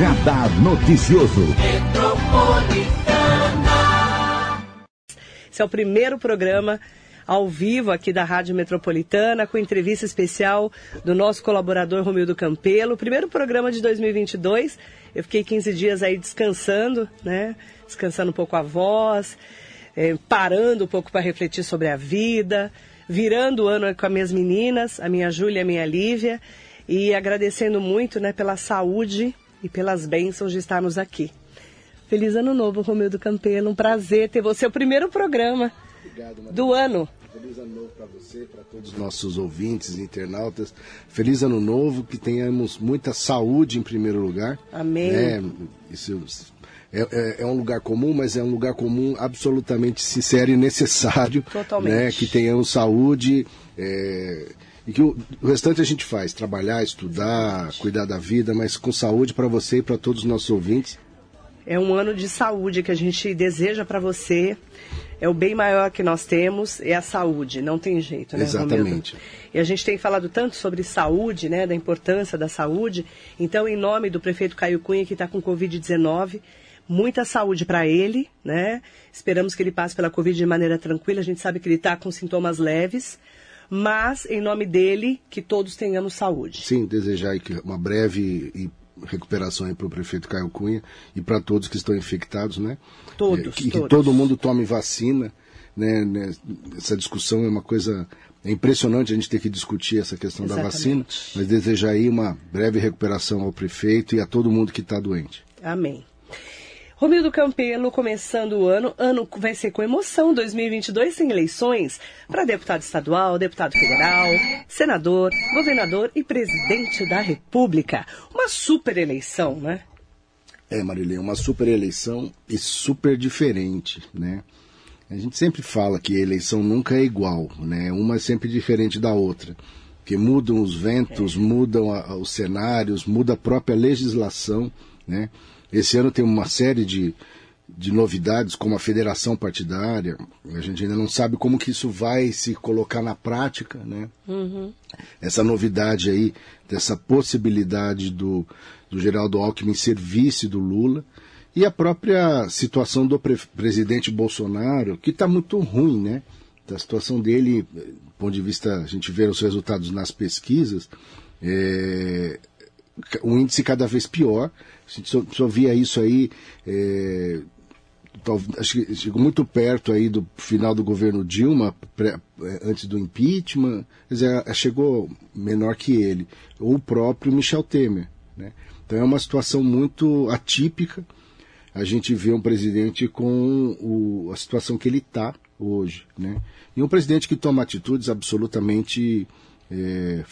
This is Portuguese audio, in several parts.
Radar Noticioso. Esse é o primeiro programa ao vivo aqui da Rádio Metropolitana, com entrevista especial do nosso colaborador Romildo Campelo. Primeiro programa de 2022. Eu fiquei 15 dias aí descansando, né? Descansando um pouco a voz, é, parando um pouco para refletir sobre a vida, virando o ano com as minhas meninas, a minha Júlia e a minha Lívia, e agradecendo muito né, pela saúde e pelas bênçãos de estarmos aqui. Feliz Ano Novo, Romildo Campelo. Um prazer ter você. O primeiro programa Obrigado, do ano. Feliz ano novo para você, para todos os nossos ouvintes internautas. Feliz ano novo, que tenhamos muita saúde em primeiro lugar. Amém. Né? Isso é, é, é, um lugar comum, mas é um lugar comum absolutamente sincero e necessário. Totalmente. Né? Que tenhamos saúde. É, e que o, o, restante a gente faz, trabalhar, estudar, cuidar da vida, mas com saúde para você e para todos os nossos ouvintes. É um ano de saúde que a gente deseja para você é o bem maior que nós temos, é a saúde, não tem jeito, né, Exatamente. Romildo? E a gente tem falado tanto sobre saúde, né, da importância da saúde. Então, em nome do prefeito Caio Cunha, que está com Covid-19, muita saúde para ele, né? Esperamos que ele passe pela Covid de maneira tranquila. A gente sabe que ele está com sintomas leves, mas em nome dele, que todos tenhamos saúde. Sim, desejar uma breve e recuperação para o prefeito Caio Cunha e para todos que estão infectados, né? Todos, é, que, todos. que todo mundo tome vacina, né? né? Essa discussão é uma coisa é impressionante a gente ter que discutir essa questão Exatamente. da vacina, mas desejar aí uma breve recuperação ao prefeito e a todo mundo que está doente. Amém. Romildo Campelo, começando o ano, ano vai ser com emoção, 2022 sem eleições para deputado estadual, deputado federal, senador, governador e presidente da República. Uma super eleição, né? É, Marilê, uma super eleição e super diferente, né? A gente sempre fala que a eleição nunca é igual, né? Uma é sempre diferente da outra. Porque mudam os ventos, é. mudam a, os cenários, muda a própria legislação, né? Esse ano tem uma série de, de novidades, como a federação partidária. A gente ainda não sabe como que isso vai se colocar na prática, né? Uhum. Essa novidade aí, dessa possibilidade do, do Geraldo Alckmin ser vice do Lula. E a própria situação do pre presidente Bolsonaro, que está muito ruim, né? A situação dele, do ponto de vista, a gente vê os resultados nas pesquisas, é, um índice cada vez pior. A gente só, só via isso aí, é, chegou muito perto aí do final do governo Dilma, pré, é, antes do impeachment, quer dizer, chegou menor que ele, ou o próprio Michel Temer. Né? Então é uma situação muito atípica. A gente vê um presidente com o, a situação que ele está hoje. Né? E um presidente que toma atitudes absolutamente é,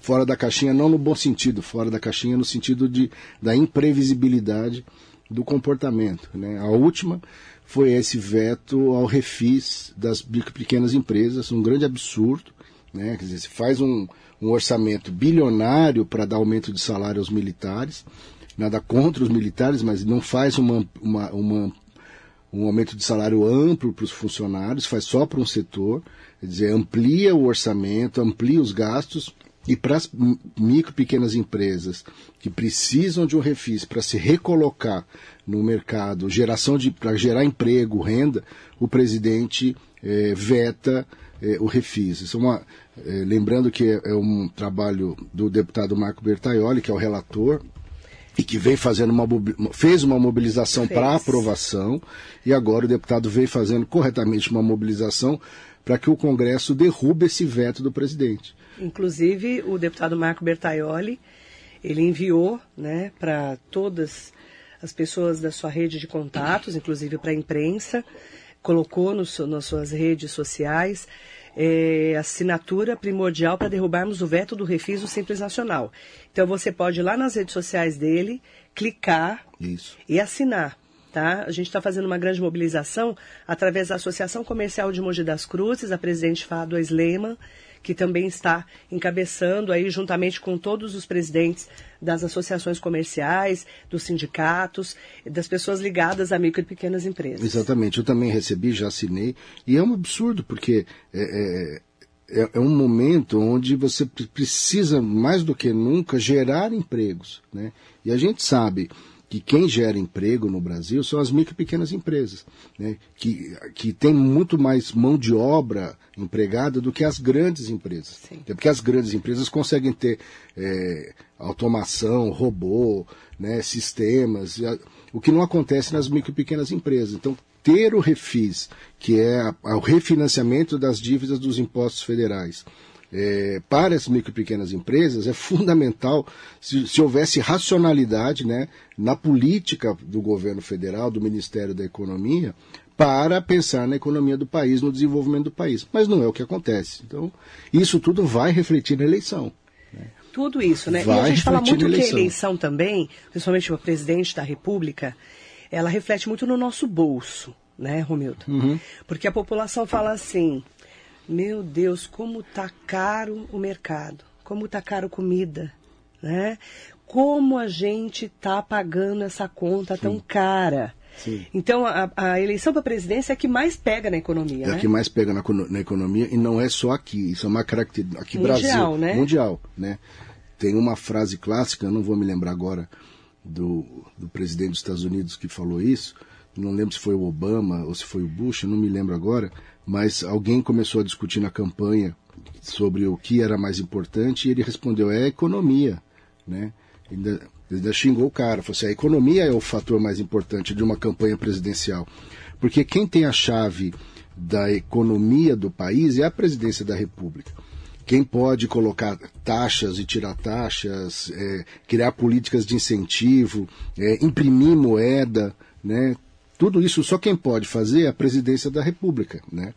fora da caixinha, não no bom sentido, fora da caixinha no sentido de, da imprevisibilidade do comportamento. Né? A última foi esse veto ao refis das pequenas empresas, um grande absurdo. Né? Quer dizer, se faz um, um orçamento bilionário para dar aumento de salário aos militares, nada contra os militares, mas não faz uma, uma, uma um aumento de salário amplo para os funcionários, faz só para um setor, quer dizer, amplia o orçamento, amplia os gastos, e para as micro pequenas empresas que precisam de um refis para se recolocar no mercado, geração de para gerar emprego, renda, o presidente é, veta é, o refis. Isso é uma, é, lembrando que é, é, um trabalho do deputado Marco Bertaioli, que é o relator, e que vem fazendo uma fez uma mobilização para aprovação e agora o deputado vem fazendo corretamente uma mobilização para que o Congresso derrube esse veto do presidente. Inclusive o deputado Marco Bertaioli ele enviou, né, para todas as pessoas da sua rede de contatos, inclusive para a imprensa, colocou no, nas suas redes sociais é, assinatura primordial para derrubarmos o veto do refis do Simples Nacional. Então você pode ir lá nas redes sociais dele, clicar Isso. e assinar. Tá? A gente está fazendo uma grande mobilização através da Associação Comercial de Mogi das Cruzes, a presidente Fado Sleman, que também está encabeçando aí juntamente com todos os presidentes das associações comerciais, dos sindicatos, das pessoas ligadas a micro e pequenas empresas. Exatamente, eu também recebi, já assinei, e é um absurdo, porque é, é, é, é, um momento onde você precisa, mais do que nunca, gerar empregos. Né? E a gente sabe que quem gera emprego no Brasil são as micro e pequenas empresas, né? que, que tem muito mais mão de obra empregada do que as grandes empresas. Sim. Porque as grandes empresas conseguem ter é, automação, robô, né, sistemas, o que não acontece nas micro e pequenas empresas. Então, ter o refis, que é a, a, o refinanciamento das dívidas dos impostos federais, é, para as micro e pequenas empresas é fundamental se, se, houvesse racionalidade né, na política do governo federal, do Ministério da Economia, para pensar na economia do país, no desenvolvimento do país. Mas não é o que acontece. Então, isso tudo vai refletir na eleição. Né? Tudo isso, né? Vai e a gente fala muito que a eleição também, principalmente o presidente da República, ela reflete muito no nosso bolso, né, Romildo? Uhum. Porque a população fala assim: meu Deus, como tá caro o mercado, como tá caro comida, né? Como a gente tá pagando essa conta Sim. tão cara. Sim. Então, a, a eleição para a presidência é a que mais pega na economia. É né? a que mais pega na, na, economia e não é só aqui. Isso é uma característica. Aqui mundial, Brasil. Né? Mundial, né? Tem uma frase clássica, eu não vou me lembrar agora do, do presidente dos Estados Unidos que falou isso. Não lembro se foi o Obama ou se foi o Bush, não me lembro agora mas alguém começou a discutir na campanha sobre o que era mais importante e ele respondeu: é a economia. Né? Ainda, ainda xingou o cara, falou assim: a economia é o fator mais importante de uma campanha presidencial. Porque quem tem a chave da economia do país é a presidência da República. Quem pode colocar taxas e tirar taxas, é, criar políticas de incentivo, é, imprimir moeda, né, tudo isso só quem pode fazer é a presidência da República, né?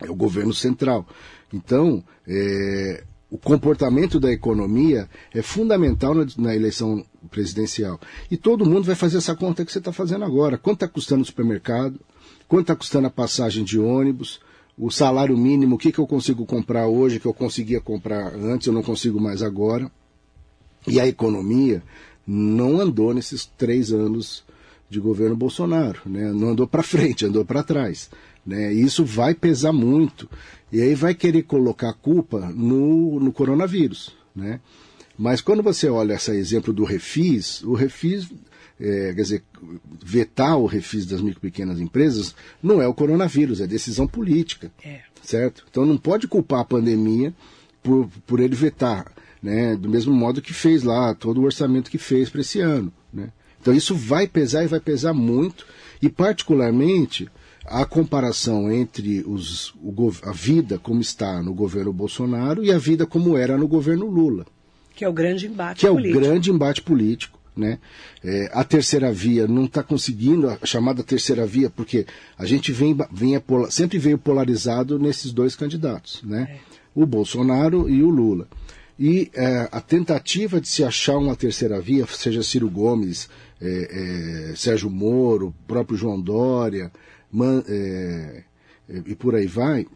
É o governo central. Então, é, o comportamento da economia é fundamental na, na, eleição presidencial. E todo mundo vai fazer essa conta que você está fazendo agora. Quanto está custando o supermercado? Quanto está custando a passagem de ônibus? O salário mínimo, o que, que eu consigo comprar hoje que eu conseguia comprar antes, eu não consigo mais agora? E a economia não andou nesses três anos de governo Bolsonaro, né? Não andou para frente, andou para trás, né? E isso vai pesar muito. E aí vai querer colocar a culpa no, no coronavírus, né? Mas quando você olha esse exemplo do refis, o refis, é, quer dizer, vetar o refis das micro e pequenas empresas não é o coronavírus, é decisão política, é. certo? Então não pode culpar a pandemia por, por ele vetar, né? Do mesmo modo que fez lá todo o orçamento que fez para esse ano, né? Então isso vai pesar e vai pesar muito, e particularmente a comparação entre os, o, a vida como está no governo Bolsonaro e a vida como era no governo Lula. Que é o grande embate que político. Que é o grande embate político. Né? É, a terceira via não está conseguindo, a chamada terceira via, porque a gente vem, vem sempre veio polarizado nesses dois candidatos, né? É. o Bolsonaro e o Lula. E é, a tentativa de se achar uma terceira via, seja Ciro Gomes, é, é, Sérgio Moro, próprio João Dória, Man, é, é, e por aí vai,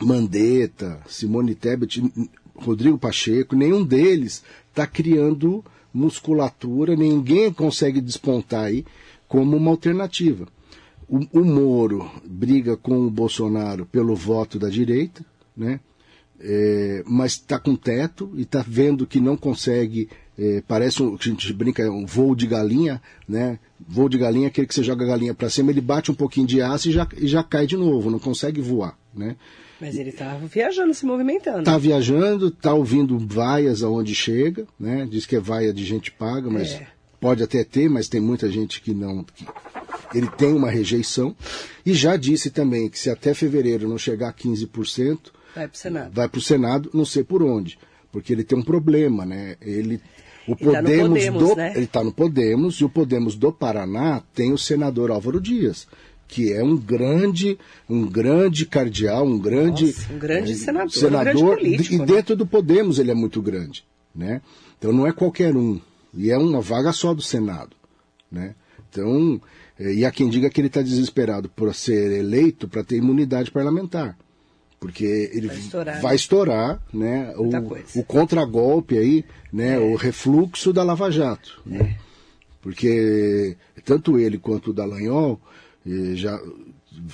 Mandetta, Simone Tebet, Rodrigo Pacheco, nenhum deles está criando musculatura, ninguém consegue despontar aí como uma alternativa. O, o Moro briga com o Bolsonaro pelo voto da direita, né? É, mas está com teto e está vendo que não consegue é, parece um, a gente brinca, é um voo de galinha, né? Voo de galinha é aquele que você joga a galinha para cima, ele bate um pouquinho de aço e já, e já cai de novo, não consegue voar, né? Mas ele estava viajando, se movimentando. Está viajando, está ouvindo vaias aonde chega, né? Diz que é vaia de gente paga, mas é. pode até ter, mas tem muita gente que não. Que ele tem uma rejeição. E já disse também que se até fevereiro não chegar a 15%, vai para o Senado. Vai para o Senado, não sei por onde. Porque ele tem um problema, né? Ele o Podemos, tá Podemos do, né? ele está no Podemos e o Podemos do Paraná tem o senador Álvaro Dias, que é um grande, um grande cardeal, um grande, Nossa, um grande é, senador, senador um grande político, e né? dentro do Podemos ele é muito grande, né? Então não é qualquer um e é uma vaga só do Senado, né? Então é, e há quem diga que ele está desesperado por ser eleito para ter imunidade parlamentar porque ele vai estourar, vai estourar né, o, o contragolpe aí, né, é. o refluxo da Lava Jato. Né? É. Porque tanto ele quanto o Dallagnol eh, já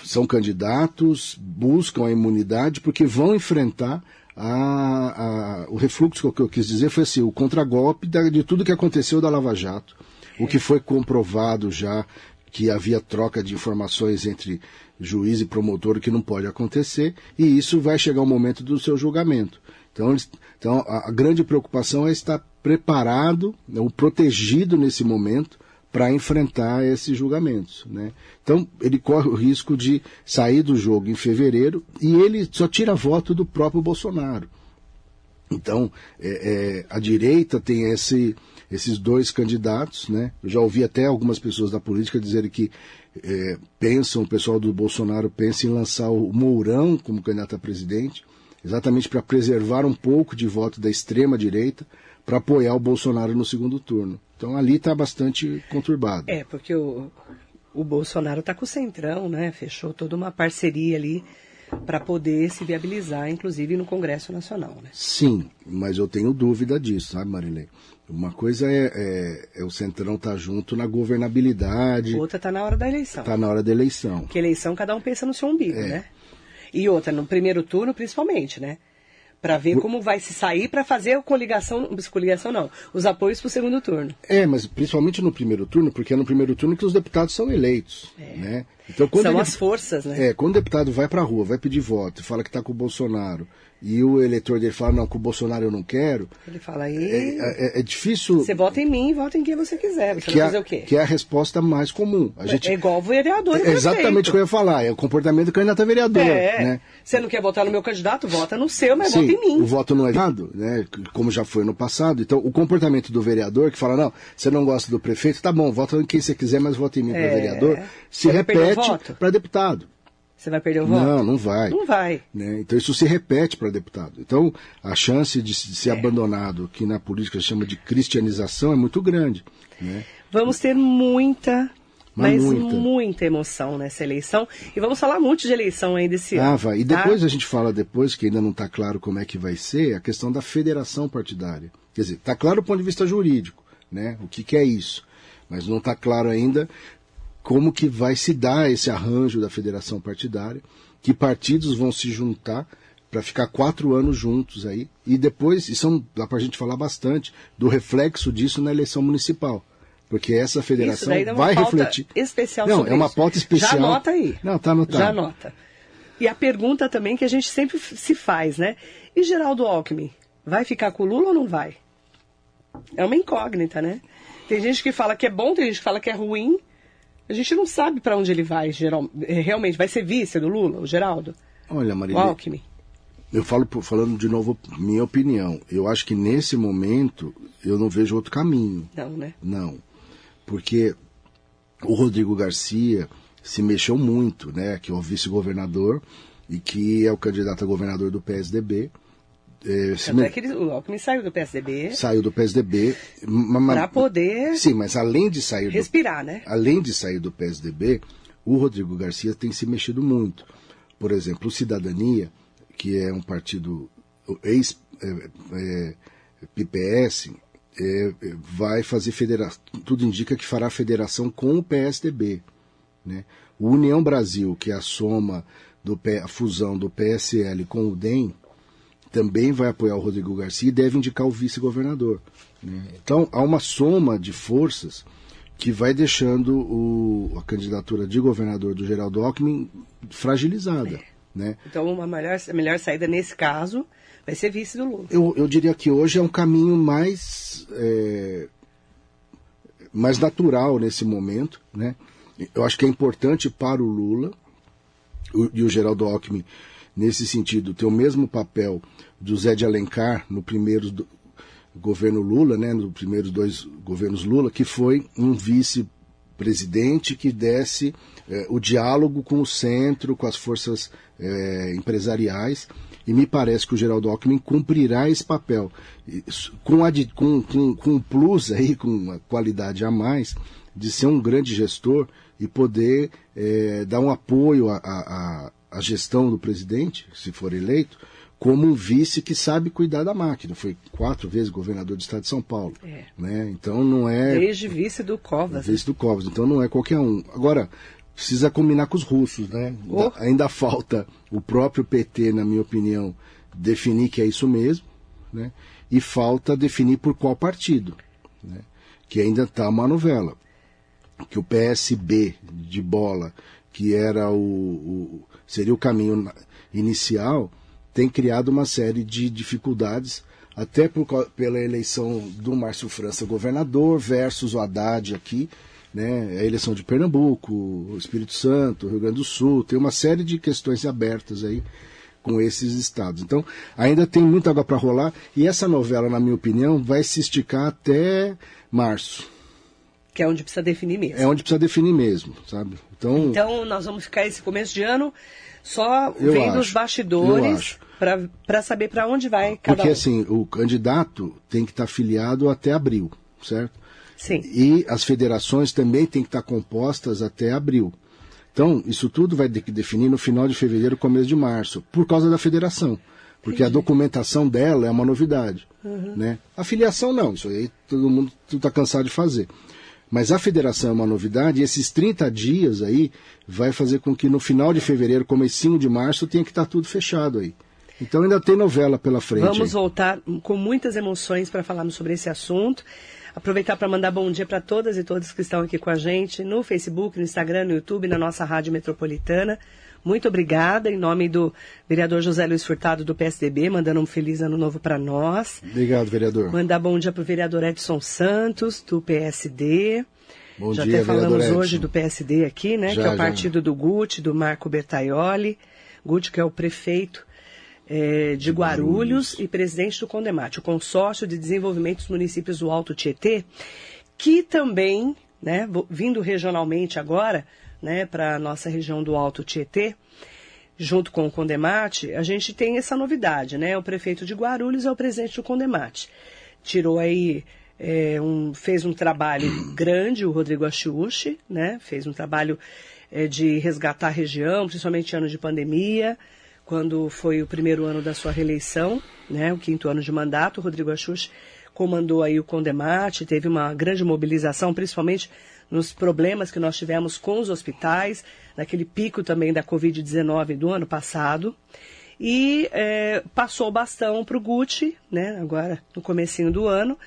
são candidatos, buscam a imunidade porque vão enfrentar a, a, o refluxo que eu quis dizer foi assim, o contragolpe de tudo que aconteceu da Lava Jato, o que foi comprovado já que havia troca de informações entre juiz e promotor que não pode acontecer, e isso vai chegar o momento do seu julgamento. Então, então a, a grande preocupação é estar preparado, né, ou protegido nesse momento, para enfrentar esses julgamentos. Né? Então, ele corre o risco de sair do jogo em fevereiro e ele só tira voto do próprio Bolsonaro. Então, é, é, a direita tem esse, esses dois candidatos. Né? Eu já ouvi até algumas pessoas da política dizerem que é, pensam, o pessoal do Bolsonaro pensa em lançar o Mourão como candidato a presidente, exatamente para preservar um pouco de voto da extrema direita, para apoiar o Bolsonaro no segundo turno. Então ali está bastante conturbado. É, porque o, o Bolsonaro está com o Centrão, né? Fechou toda uma parceria ali para poder se viabilizar, inclusive no Congresso Nacional, né? Sim, mas eu tenho dúvida disso, sabe, Marilei? Uma coisa é, é, é o Centrão estar tá junto na governabilidade. Outra está na hora da eleição. Está na hora da eleição. Porque eleição cada um pensa no seu umbigo, é. né? E outra, no primeiro turno principalmente, né? para ver como vai se sair para fazer a coligação, coligação não, os apoios para o segundo turno. É, mas principalmente no primeiro turno, porque é no primeiro turno que os deputados são eleitos, é. né? Então, São ele, as forças, né? É, quando o deputado vai para a rua, vai pedir voto, fala que está com o Bolsonaro, e o eleitor dele fala, não, com o Bolsonaro eu não quero. Ele fala aí. É, é, é, difícil. Você vota em mim, vota em quem você quiser. Você que vai fazer é, o quê? Que é a resposta mais comum. A gente... É igual o vereador. É exatamente o que eu ia falar. É o comportamento do candidato a vereador. É. Né? Você não quer votar no meu candidato? Vota no seu, mas Sim, vota em mim. O voto não é dado, né? Como já foi no passado. Então, o comportamento do vereador que fala, não, você não gosta do prefeito, tá bom, vota em quem você quiser, mas vota em mim para é. vereador, se repete para deputado. Você vai perder o voto? Não, não vai. Não vai. Né? Então isso se repete para deputado. Então a chance de, ser é. abandonado, que na política se chama de cristianização, é muito grande. Né? Vamos ter muita mas, mas muita. muita. emoção nessa eleição. E vamos falar muito de eleição ainda esse ah, ano. Vai. E depois tá? a gente fala depois, que ainda não está claro como é que vai ser, a questão da federação partidária. Quer dizer, está claro do ponto de vista jurídico, né? O que, que é isso. Mas não está claro ainda como que vai se dar esse arranjo da federação partidária, que partidos vão se juntar para ficar quatro anos juntos aí, e depois, isso é dá para a gente falar bastante, do reflexo disso na eleição municipal. Porque essa federação vai refletir. Especial Não, é uma pauta especial. Já anota aí. Não, tá anotado. Já anota. E a pergunta também que a gente sempre se faz, né? E Geraldo Alckmin, vai ficar com o Lula ou não vai? É uma incógnita, né? Tem gente que fala que é bom, tem gente que fala que é ruim. A gente não sabe para onde ele vai, geral, é, realmente. Vai ser vice do Lula, o Geraldo? Olha, Maria. O Alckmin. Eu falo falando de novo minha opinião. Eu acho que nesse momento eu não vejo outro caminho. Não, né? Não. Porque o Rodrigo Garcia se mexeu muito, né? Que é o vice-governador e que é o candidato a governador do PSDB. É, Tanto é que ele, o Alckmin saiu do PSDB. Saiu do PSDB. Para poder. Sim, mas além de sair. Respirar, do, né? Além de sair do PSDB, o Rodrigo Garcia tem se mexido muito. Por exemplo, o Cidadania, que é um partido ex-PPS, é, é, vai fazer federação. Tudo indica que fará federação com o PSDB. Né? O União Brasil, que é a soma, do, a fusão do PSL com o DEM, também vai apoiar o Rodrigo Garcia e deve indicar o vice-governador. Né? Então, há uma soma de forças que vai deixando o, a candidatura de governador do Geraldo Alckmin fragilizada. É. Né? Então, uma melhor, a melhor saída nesse caso vai ser vice do Lula. Eu, eu diria que hoje é um caminho mais, é, mais natural nesse momento. Né? Eu acho que é importante para o Lula o, e o Geraldo Alckmin nesse sentido, ter o mesmo papel do Zé de Alencar no primeiro do, governo Lula, né, nos primeiros dois governos Lula, que foi um vice-presidente que desse eh, o diálogo com o centro, com as forças eh, empresariais, e me parece que o Geraldo Alckmin cumprirá esse papel, com, com, com, com um plus aí, com uma qualidade a mais, de ser um grande gestor e poder eh, dar um apoio a, a gestão do presidente, se for eleito, como um vice que sabe cuidar da máquina. Foi quatro vezes governador do estado de São Paulo. É. Né? Então não é. Desde vice do Covas. Vice do Covas. Então não é qualquer um. Agora, precisa combinar com os russos, né? Oh. Ainda falta o próprio PT, na minha opinião, definir que é isso mesmo, né? E falta definir por qual partido, né? Que ainda está uma novela. Que o PSB de bola, que era o, o seria o caminho inicial, tem criado uma série de dificuldades, até por, pela eleição do Márcio França governador versus o Haddad aqui, né, a eleição de Pernambuco, Espírito Santo, Rio Grande do Sul, tem uma série de questões abertas aí com esses estados. Então, ainda tem muita água para rolar e essa novela, na minha opinião, vai se esticar até março. Que é onde precisa definir mesmo. É onde precisa definir mesmo, sabe? Então, então nós vamos ficar esse começo de ano só vendo acho, os bastidores para saber para onde vai cada Porque um. assim, o candidato tem que estar filiado até abril, certo? Sim. E as federações também têm que estar compostas até abril. Então, isso tudo vai ter que definir no final de fevereiro, começo de março, por causa da federação. Porque Entendi. a documentação dela é uma novidade. Uhum. Né? A filiação não, isso aí todo mundo está cansado de fazer. Mas a federação é uma novidade e esses 30 dias aí vai fazer com que no final de fevereiro, comecinho de março, tenha que estar tudo fechado aí. Então ainda tem novela pela frente. Vamos voltar com muitas emoções para falarmos sobre esse assunto. Aproveitar para mandar bom dia para todas e todos que estão aqui com a gente no Facebook, no Instagram, no YouTube, na nossa Rádio Metropolitana. Muito obrigada, em nome do vereador José Luiz Furtado, do PSDB, mandando um feliz ano novo para nós. Obrigado, vereador. Mandar bom dia para o vereador Edson Santos, do PSD. Bom já dia, até falamos hoje do PSD aqui, né? Já, que é o já. partido do Guti, do Marco Bertaioli. Guti, que é o prefeito é, de Guarulhos e presidente do Condemate, o Consórcio de Desenvolvimento dos Municípios do Alto Tietê, que também, né, vindo regionalmente agora, né, para a nossa região do Alto Tietê, junto com o Condemate, a gente tem essa novidade, né? O prefeito de Guarulhos é o presidente do Condemate. Tirou aí, é, um, fez um trabalho grande, o Rodrigo Achiuchi, né? Fez um trabalho é, de resgatar a região, principalmente em anos de pandemia, quando foi o primeiro ano da sua reeleição, né? O quinto ano de mandato, o Rodrigo Achiuchi comandou aí o Condemate, teve uma grande mobilização, principalmente nos problemas que nós tivemos com os hospitais, naquele pico também da Covid-19 do ano passado. E é, passou o bastão para o Gucci, né, agora no comecinho do ano,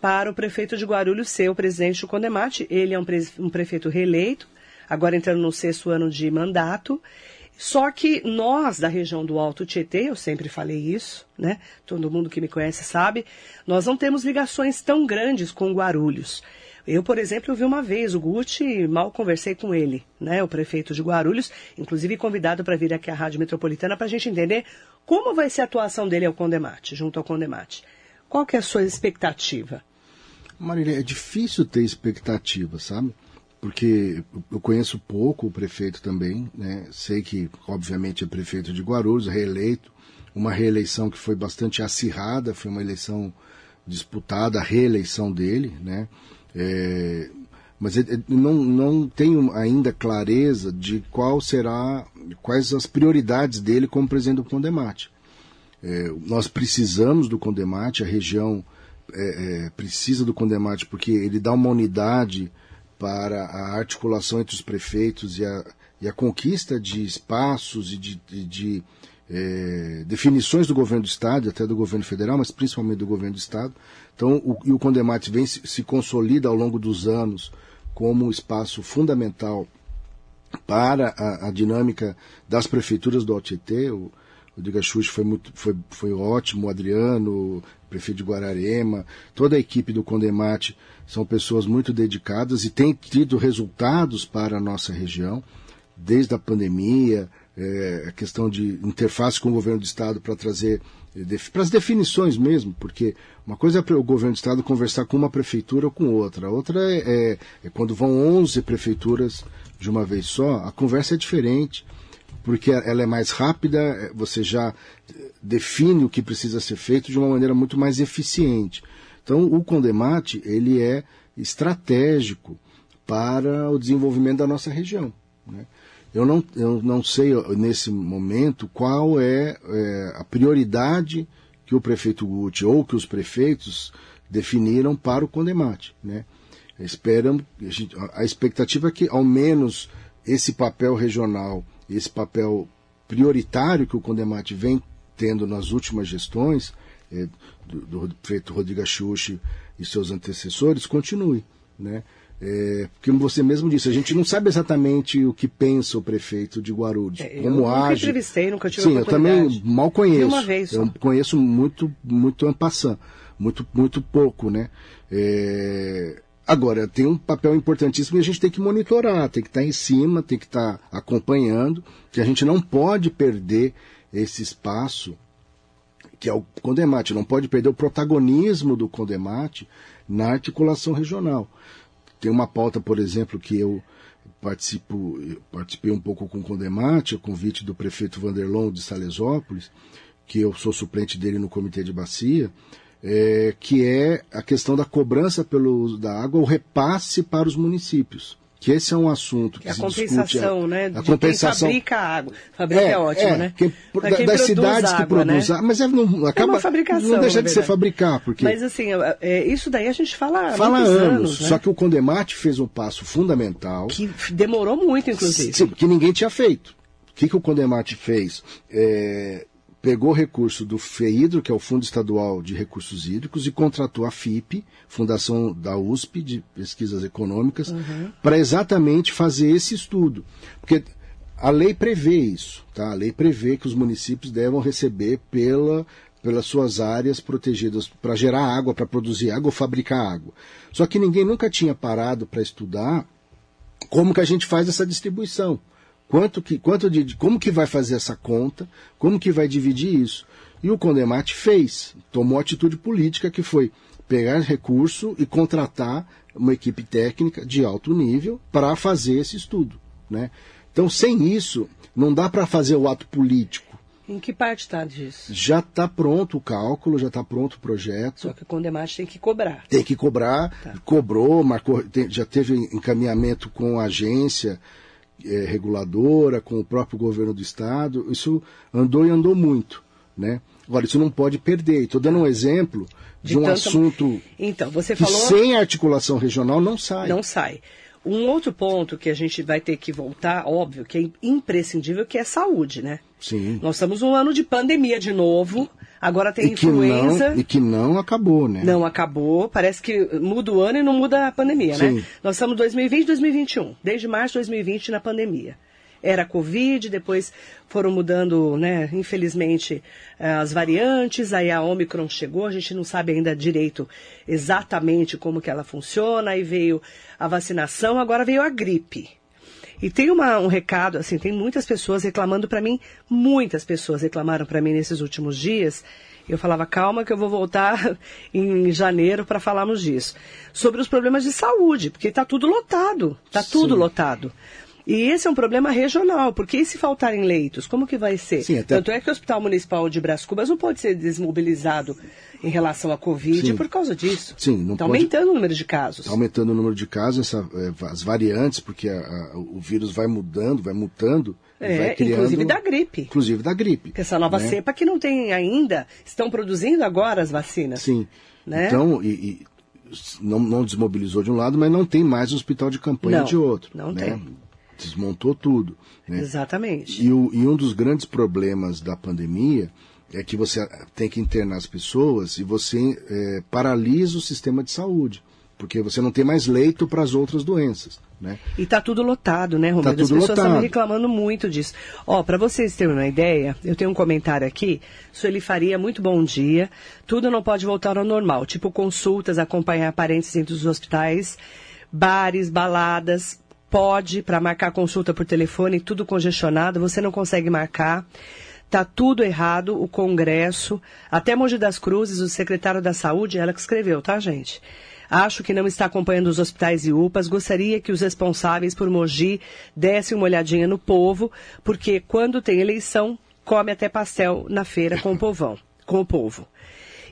para o prefeito de Guarulhos ser o presidente do Condemate. Ele é um, pre um prefeito reeleito, agora entrando no sexto ano de mandato. Só que nós, da região do Alto Tietê, eu sempre falei isso, né? Todo mundo que me conhece sabe, nós não temos ligações tão grandes com Guarulhos. Eu, por exemplo, vi uma vez o Gucci, mal conversei com ele, né, o prefeito de Guarulhos, inclusive convidado para vir aqui à Rádio Metropolitana para a gente entender como vai ser a atuação dele ao Condemate, junto ao Condemate. Qual que é a sua expectativa? Marília, é difícil ter expectativa, sabe? Porque eu conheço pouco o prefeito também, né? Sei que, obviamente, é prefeito de Guarulhos, reeleito, uma reeleição que foi bastante acirrada, foi uma eleição disputada, a reeleição dele, né? É, mas não, não tenho ainda clareza de qual será, quais as prioridades dele como presidente do Condemate. É, nós precisamos do Condemate, a região é, precisa do Condemate porque ele dá uma unidade para a articulação entre os prefeitos e a, e a conquista de espaços e de, de, de é, definições do governo do Estado, até do governo federal, mas principalmente do governo do Estado. Então, o, e o Condemate vem se, se consolida ao longo dos anos como um espaço fundamental para a, a dinâmica das prefeituras do Altietê. O, o Digachuch foi, muito, foi, foi ótimo, o Adriano, o prefeito de Guararema, toda a equipe do Condemate são pessoas muito dedicadas e têm tido resultados para a nossa região, desde a pandemia, é, a questão de interface com o governo do Estado para trazer para as definições mesmo, porque uma coisa é o governo do Estado conversar com uma prefeitura ou com outra, a outra é, é, é quando vão 11 prefeituras de uma vez só, a conversa é diferente, porque ela é mais rápida, você já define o que precisa ser feito de uma maneira muito mais eficiente. Então, o Condemate, ele é estratégico para o desenvolvimento da nossa região. Né? Eu não, eu não sei nesse momento qual é, é, a prioridade que o prefeito Gucci ou que os prefeitos definiram para o Condemate. Né? Esperam, a, expectativa é que ao menos esse papel regional, esse papel prioritário que o Condemate vem tendo nas últimas gestões, é, do, do prefeito Rodrigo Axuxi e seus antecessores, continue. Né? É, porque você mesmo disse, a gente não sabe exatamente o que pensa o prefeito de Guarulhos, é, como eu age. Eu entrevistei, nunca tive Sim, eu também mal conheço. uma vez Eu conheço muito, muito en passant, muito, muito pouco, né? É, agora, tem um papel importantíssimo e a gente tem que monitorar, tem que estar em cima, tem que estar acompanhando, que a gente não pode perder esse espaço que é o Condemate, não pode perder o protagonismo do Condemate na articulação regional. Tem uma pauta, por exemplo, que eu participo, participei um pouco com o Condemate, a convite do prefeito Vanderlon de Salesópolis, que eu sou suplente dele no Comitê de Bacia, é, que é a questão da cobrança pelo da água, o repasse para os municípios que esse é um assunto que, que a se compensação, discute, né? A, de compensação. quem fabrica a água. Fabrica é, é ótimo, é, né? Quem, da, quem das cidades água, que produzem, né? mas é, não acaba é uma fabricação, não deixa de ser fabricar, porque Mas assim, é, isso daí a gente fala há fala muitos anos, anos, né? só que o Condemate fez um passo fundamental que demorou muito, inclusive. Sim, que ninguém tinha feito. O que, que o Condemate fez? É, pegou recurso do FEIDRO, que é o Fundo Estadual de Recursos Hídricos, e contratou a FIP, Fundação da USP de Pesquisas Econômicas, Uhum. para exatamente fazer esse estudo. Porque a lei prevê isso, tá? A lei prevê que os municípios devam receber pela, pelas suas áreas protegidas para gerar água, para produzir água ou fabricar água. Só que ninguém nunca tinha parado para estudar como que a gente faz essa distribuição. Quanto que, quanto de, como que vai fazer essa conta, como que vai dividir isso. E o Condemate fez, tomou atitude política que foi pegar recurso e contratar uma equipe técnica de alto nível para fazer esse estudo. Né? Então, sem isso, não dá para fazer o ato político. Em que parte está disso? Já está pronto o cálculo, já está pronto o projeto. Só que o Condemate tem que cobrar. Tem que cobrar, Tá. cobrou, marcou, tem- já teve encaminhamento com a agência eh, reguladora, com o próprio governo do estado. Isso andou e andou muito, né? Agora, isso não pode perder. Estou dando um exemplo de, De um tanta- assunto Então, você que falou. sem articulação regional não sai. Não sai. Um outro ponto que a gente vai ter que voltar, óbvio, que é imprescindível, que é saúde, né? Sim. Nós estamos num ano de pandemia de novo. Agora tem E que, influenza. não, e que não acabou, né? Não acabou, parece que muda o ano e não muda a pandemia, né? Sim. Nós estamos em 2020 2021, desde março de 2020 na pandemia. Era Covid, depois foram mudando, né, infelizmente, eh, as variantes, aí a Omicron chegou, a gente não sabe ainda direito exatamente como que ela funciona, aí veio a vacinação, agora veio a gripe. E tem uma- um recado, assim, tem muitas pessoas reclamando para mim, muitas pessoas reclamaram para mim nesses últimos dias. Eu falava, calma que eu vou voltar em janeiro para falarmos disso. Sobre os problemas de saúde, porque está tudo lotado, está tudo lotado. E esse é um problema regional, porque e se faltarem leitos, como que vai ser? Sim, até- Tanto é que o Hospital Municipal de Brás Cubas não pode ser desmobilizado em relação à Covid Sim. por causa disso. Sim, não Está pode- aumentando o número de casos. Está aumentando o número de casos, essa, eh, as variantes, porque a- a- o vírus vai mudando, vai mutando. É, vai criando, inclusive da gripe. Inclusive da gripe. Porque essa nova né? cepa que não tem ainda, estão produzindo agora as vacinas. Sim. Né? Então, e, e não, não desmobilizou de um lado, mas não tem mais hospital de campanha Não, de outro. não né? tem. Desmontou tudo. Né? Exatamente. E, o- e um dos grandes problemas da pandemia é que você tem que internar as pessoas e você eh, paralisa o sistema de saúde. Porque você não tem mais leito para as outras doenças. Né? E tá tudo lotado, né, Romero? Tá As pessoas estão lotado. reclamando muito disso. Ó, para vocês terem uma ideia, eu tenho um comentário aqui. Sueli Faria, muito bom dia. Tudo não pode voltar ao normal, tipo consultas, acompanhar parentes entre os hospitais, bares, baladas. Pode, para marcar consulta por telefone, tudo congestionado, você não consegue marcar. Tá tudo errado, o Congresso, até Mogi das Cruzes, o secretário da Saúde, ela que escreveu, tá, gente? Acho que não está acompanhando os hospitais e UPAs. Gostaria que os responsáveis por Mogi dessem uma olhadinha no povo, porque quando tem eleição, come até pastel na feira com o povão, com o povo.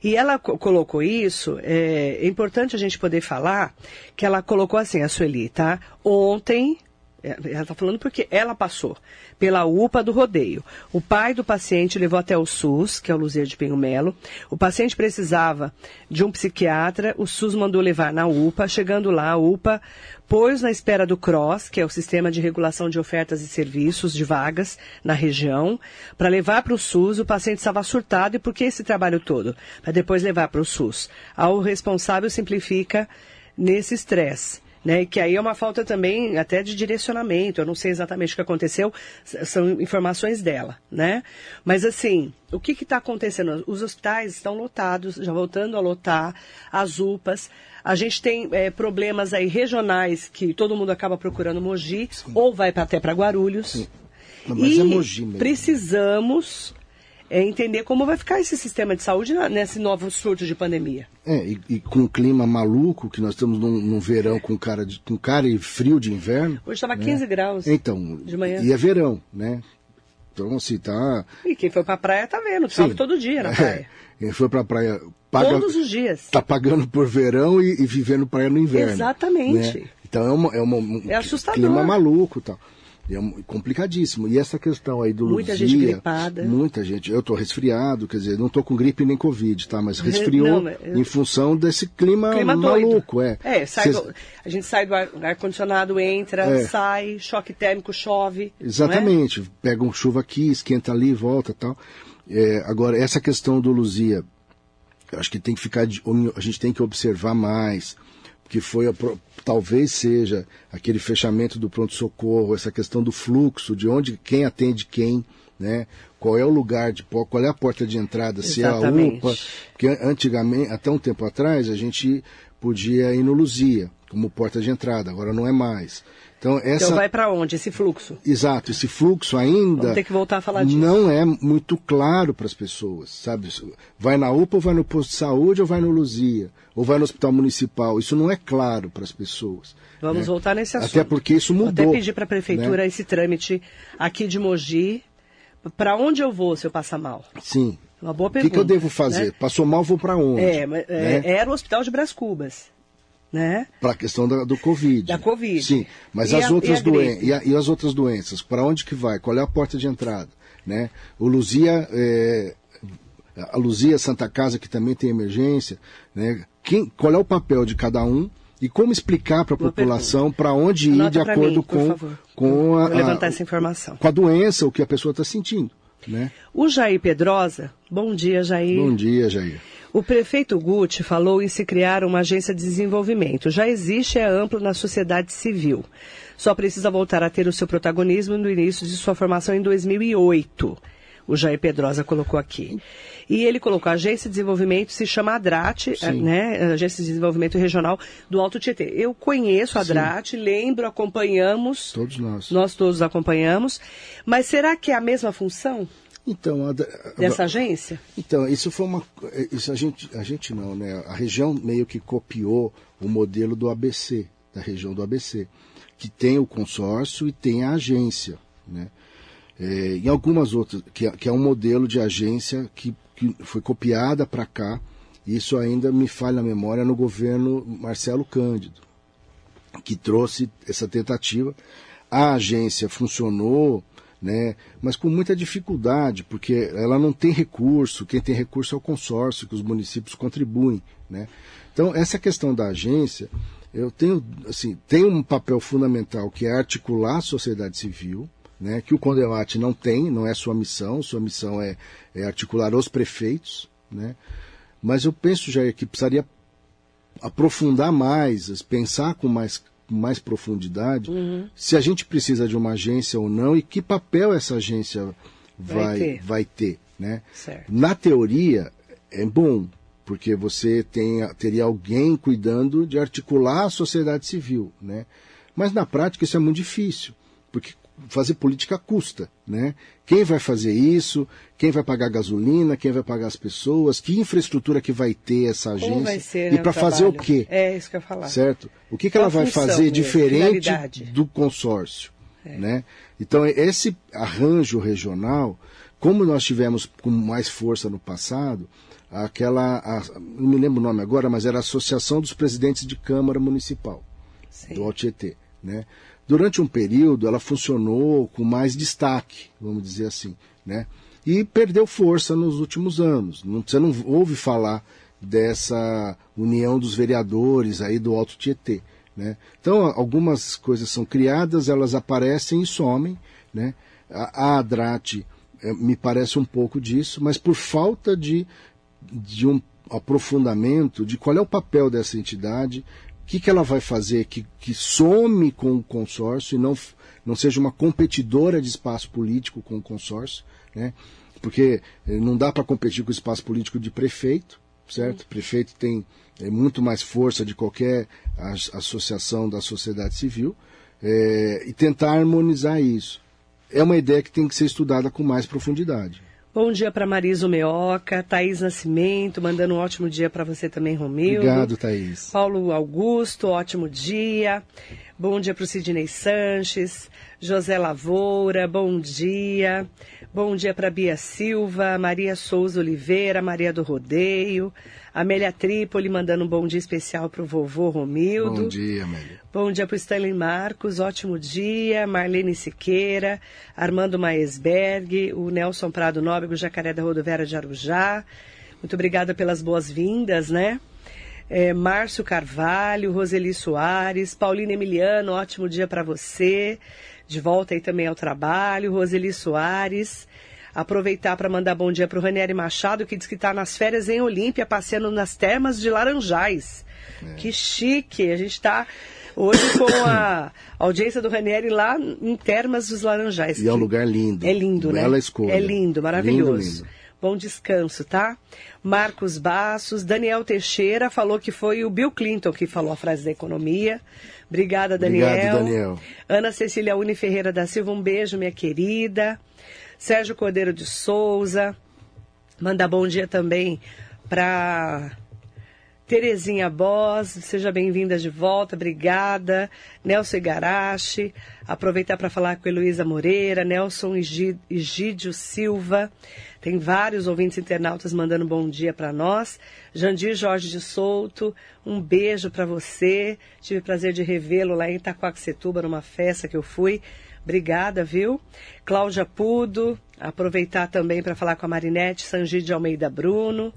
E ela co- colocou isso, é, é importante a gente poder falar que ela colocou assim, a Sueli, tá? Ontem, ela está falando porque ela passou pela UPA do rodeio. O pai do paciente levou até o SUS, que é o Luzia de Penho Melo. O paciente precisava de um psiquiatra, o SUS mandou levar na UPA. Chegando lá, a UPA pôs na espera do CROSS, que é o Sistema de Regulação de Ofertas e Serviços de Vagas na região, para levar para o SUS. O paciente estava surtado. E por que esse trabalho todo? Para depois levar para o SUS. Ao responsável simplifica nesse estresse né? Que aí é uma falta também até de direcionamento. Eu não sei exatamente o que aconteceu, são informações dela, né? Mas assim, o que está acontecendo? Os hospitais estão lotados, já voltando a lotar, as UPAs. A gente tem é, problemas aí regionais que todo mundo acaba procurando Mogi, Sim. ou vai até para Guarulhos. Sim. Mas e é Mogi mesmo. precisamos é entender como vai ficar esse sistema de saúde nesse novo surto de pandemia. É, e, e com o clima maluco, que nós estamos num, num verão com cara, de, com cara e frio de inverno. Hoje estava né? 15 graus. Então, de manhã. E é verão, né? Então, assim, tá. E quem foi pra praia tá vendo, chove todo dia na praia. É, quem foi pra praia. Paga, Todos os dias. Tá pagando por verão e, e vivendo praia no inverno. Exatamente. Né? Então é, uma, é, uma, um é assustador. clima maluco e tal. É complicadíssimo. E essa questão aí do Muita Luzia, gente gripada. Muita gente. Eu estou resfriado, quer dizer, não estou com gripe nem Covid, tá? Mas resfriou não, eu... em função desse clima, clima maluco, doido. é. É, sai Cês... do... a gente sai do ar-condicionado, ar entra, é. sai, choque térmico, chove. É? Exatamente. É? Pega um chuva aqui, esquenta ali, volta tal. É, agora, essa questão do Luzia, acho que tem que ficar. De... a gente tem que observar mais que foi a, talvez seja aquele fechamento do pronto-socorro, essa questão do fluxo, de onde quem atende quem, né? Qual é o lugar de qual é a porta de entrada, Exatamente. se é a UPA, porque antigamente, até um tempo atrás, a gente podia ir no Luzia como porta de entrada, agora não é mais. Então, essa... então vai para onde esse fluxo? Exato, esse fluxo ainda Vamos ter que voltar a falar disso. não é muito claro para as pessoas, sabe? Vai na UPA ou vai no posto de saúde ou vai no Luzia? Ou vai no hospital municipal? Isso não é claro para as pessoas. Vamos né? voltar nesse assunto. Até porque isso mudou. Vou até pedir para a prefeitura né? esse trâmite aqui de Mogi. Para onde eu vou se eu passar mal? Sim. Uma boa pergunta. O que, que eu devo fazer? Né? Passou mal, vou para onde? É, né? é, era o Hospital de Brás Cubas né? Para a questão da, do Covid. Da Covid. Sim, mas as a, outras doenças e, e, as outras doenças, para onde que vai? Qual é a porta de entrada, né? O Luzia, é, a Luzia Santa Casa que também tem emergência, né? Quem, qual é o papel de cada um? E como explicar para a população para onde Anota ir de acordo mim, com, com a, levantar essa informação. com a doença, o que a pessoa está sentindo. Né? O Jair Pedrosa, bom dia, Jair. Bom dia, Jair. O prefeito Guti falou em se criar uma agência de desenvolvimento. Já existe, é amplo na sociedade civil. Só precisa voltar a ter o seu protagonismo no início de sua formação em 2008. O Jair Pedrosa colocou aqui. E ele colocou a Agência de Desenvolvimento, se chama ADRAT, né? Agência de Desenvolvimento Regional do Alto Tietê. Eu conheço a ADRAT, lembro, acompanhamos. Todos nós. Nós todos acompanhamos. Mas será que é a mesma função? Então, a, a, dessa agência? Então, isso foi uma. Isso a gente, a gente não, né? A região meio que copiou o modelo do ABC, da região do ABC, que tem o consórcio e tem a agência, né? É, em algumas outras, que, é, que, é um modelo de agência que, que foi copiada para cá, isso ainda me falha a memória no governo Marcelo Cândido, que trouxe essa tentativa. A agência funcionou né? mas com muita dificuldade, porque ela não tem recurso, quem tem recurso é o consórcio, que os municípios contribuem. Né? Então, essa questão da agência, eu tenho, assim, tem um papel fundamental que é articular a sociedade civil, né, que o Condemate não tem, não é sua missão, sua missão é, é articular os prefeitos, né, mas eu penso, já que precisaria aprofundar mais, pensar com mais mais profundidade uhum. se a gente precisa de uma agência ou não e que papel essa agência vai, vai ter. Vai ter né? Na teoria, é bom, porque você tem, teria alguém cuidando de articular a sociedade civil. Né? Mas na prática isso é muito difícil, porque fazer política custa, né? Quem vai fazer isso? Quem vai pagar gasolina? Quem vai pagar as pessoas? Que infraestrutura que vai ter essa agência? Ser, e né, para fazer o quê? É isso que eu ia falar. Certo? O que, que ela vai fazer mesmo, diferente finalidade. do consórcio, é. né? Então esse arranjo regional, como nós tivemos com mais força no passado, aquela, a, não me lembro o nome agora, mas era a Associação dos Presidentes de Câmara Municipal Sim. do Altietê, né? Durante um período ela funcionou com mais destaque, vamos dizer assim, né? E perdeu força nos últimos anos. Não, você não ouve falar dessa união dos vereadores aí do Alto Tietê. Né? Então, algumas coisas são criadas, elas aparecem e somem. Né? A, a Adrate é, me parece um pouco disso, mas por falta de, de um aprofundamento de qual é o papel dessa entidade, que, que ela vai fazer que, que some com o consórcio e não, não seja uma competidora de espaço político com o consórcio, né? porque eh, não dá para competir com o espaço político de prefeito, certo? O prefeito tem é, muito mais força de qualquer associação da sociedade civil é, e tentar harmonizar isso. É uma ideia que tem que ser estudada com mais profundidade. Bom dia para Marisa Meoca, Thaís Nascimento, mandando um ótimo dia para você também, Romildo. Obrigado, Thaís. Paulo Augusto, ótimo dia. Bom dia para o Sidney Sanches, José Lavoura, bom dia. Bom dia para Bia Silva, Maria Souza Oliveira, Maria do Rodeio, Amélia Trípoli mandando um bom dia especial para o vovô Romildo. Bom dia, Amélia. Bom dia para o Stanley Marcos, ótimo dia. Marlene Siqueira, Armando Maesberg, o Nelson Prado Nóbrego, Jacaré da Rodoviária de Arujá. Muito obrigada pelas boas-vindas, né? É, Márcio Carvalho, Roseli Soares, Paulina Emiliano, ótimo dia para você de volta aí também ao trabalho. Roseli Soares. Aproveitar para mandar bom dia para o Ranieri Machado, que diz que está nas férias em Olímpia, passeando nas termas de Laranjais. É. Que chique! A gente está hoje com a audiência do Ranieri lá em Termas dos Laranjais. E é um lugar lindo. É lindo, né? Bela escolha. É lindo, maravilhoso. Lindo, lindo. Bom descanso, tá? Marcos Bassos, Daniel Teixeira falou que foi o Bill Clinton que falou a frase da economia. Obrigada, Daniel. Obrigado, Daniel. Ana Cecília Uni Ferreira da Silva, um beijo, minha querida. Sérgio Cordeiro de Souza. Mandar bom dia também para Terezinha Bos, seja bem-vinda de volta, obrigada. Nelson Igarashi, aproveitar para falar com Heloísa Moreira, Nelson Egídio Silva, tem vários ouvintes internautas mandando bom dia para nós. Jandir Jorge de Souto, um beijo para você. Tive o prazer de revê-lo lá em Itacoaxetuba, numa festa que eu fui. Obrigada, viu? Cláudia Pudo, aproveitar também para falar com a Marinete Sangi de Almeida Bruno,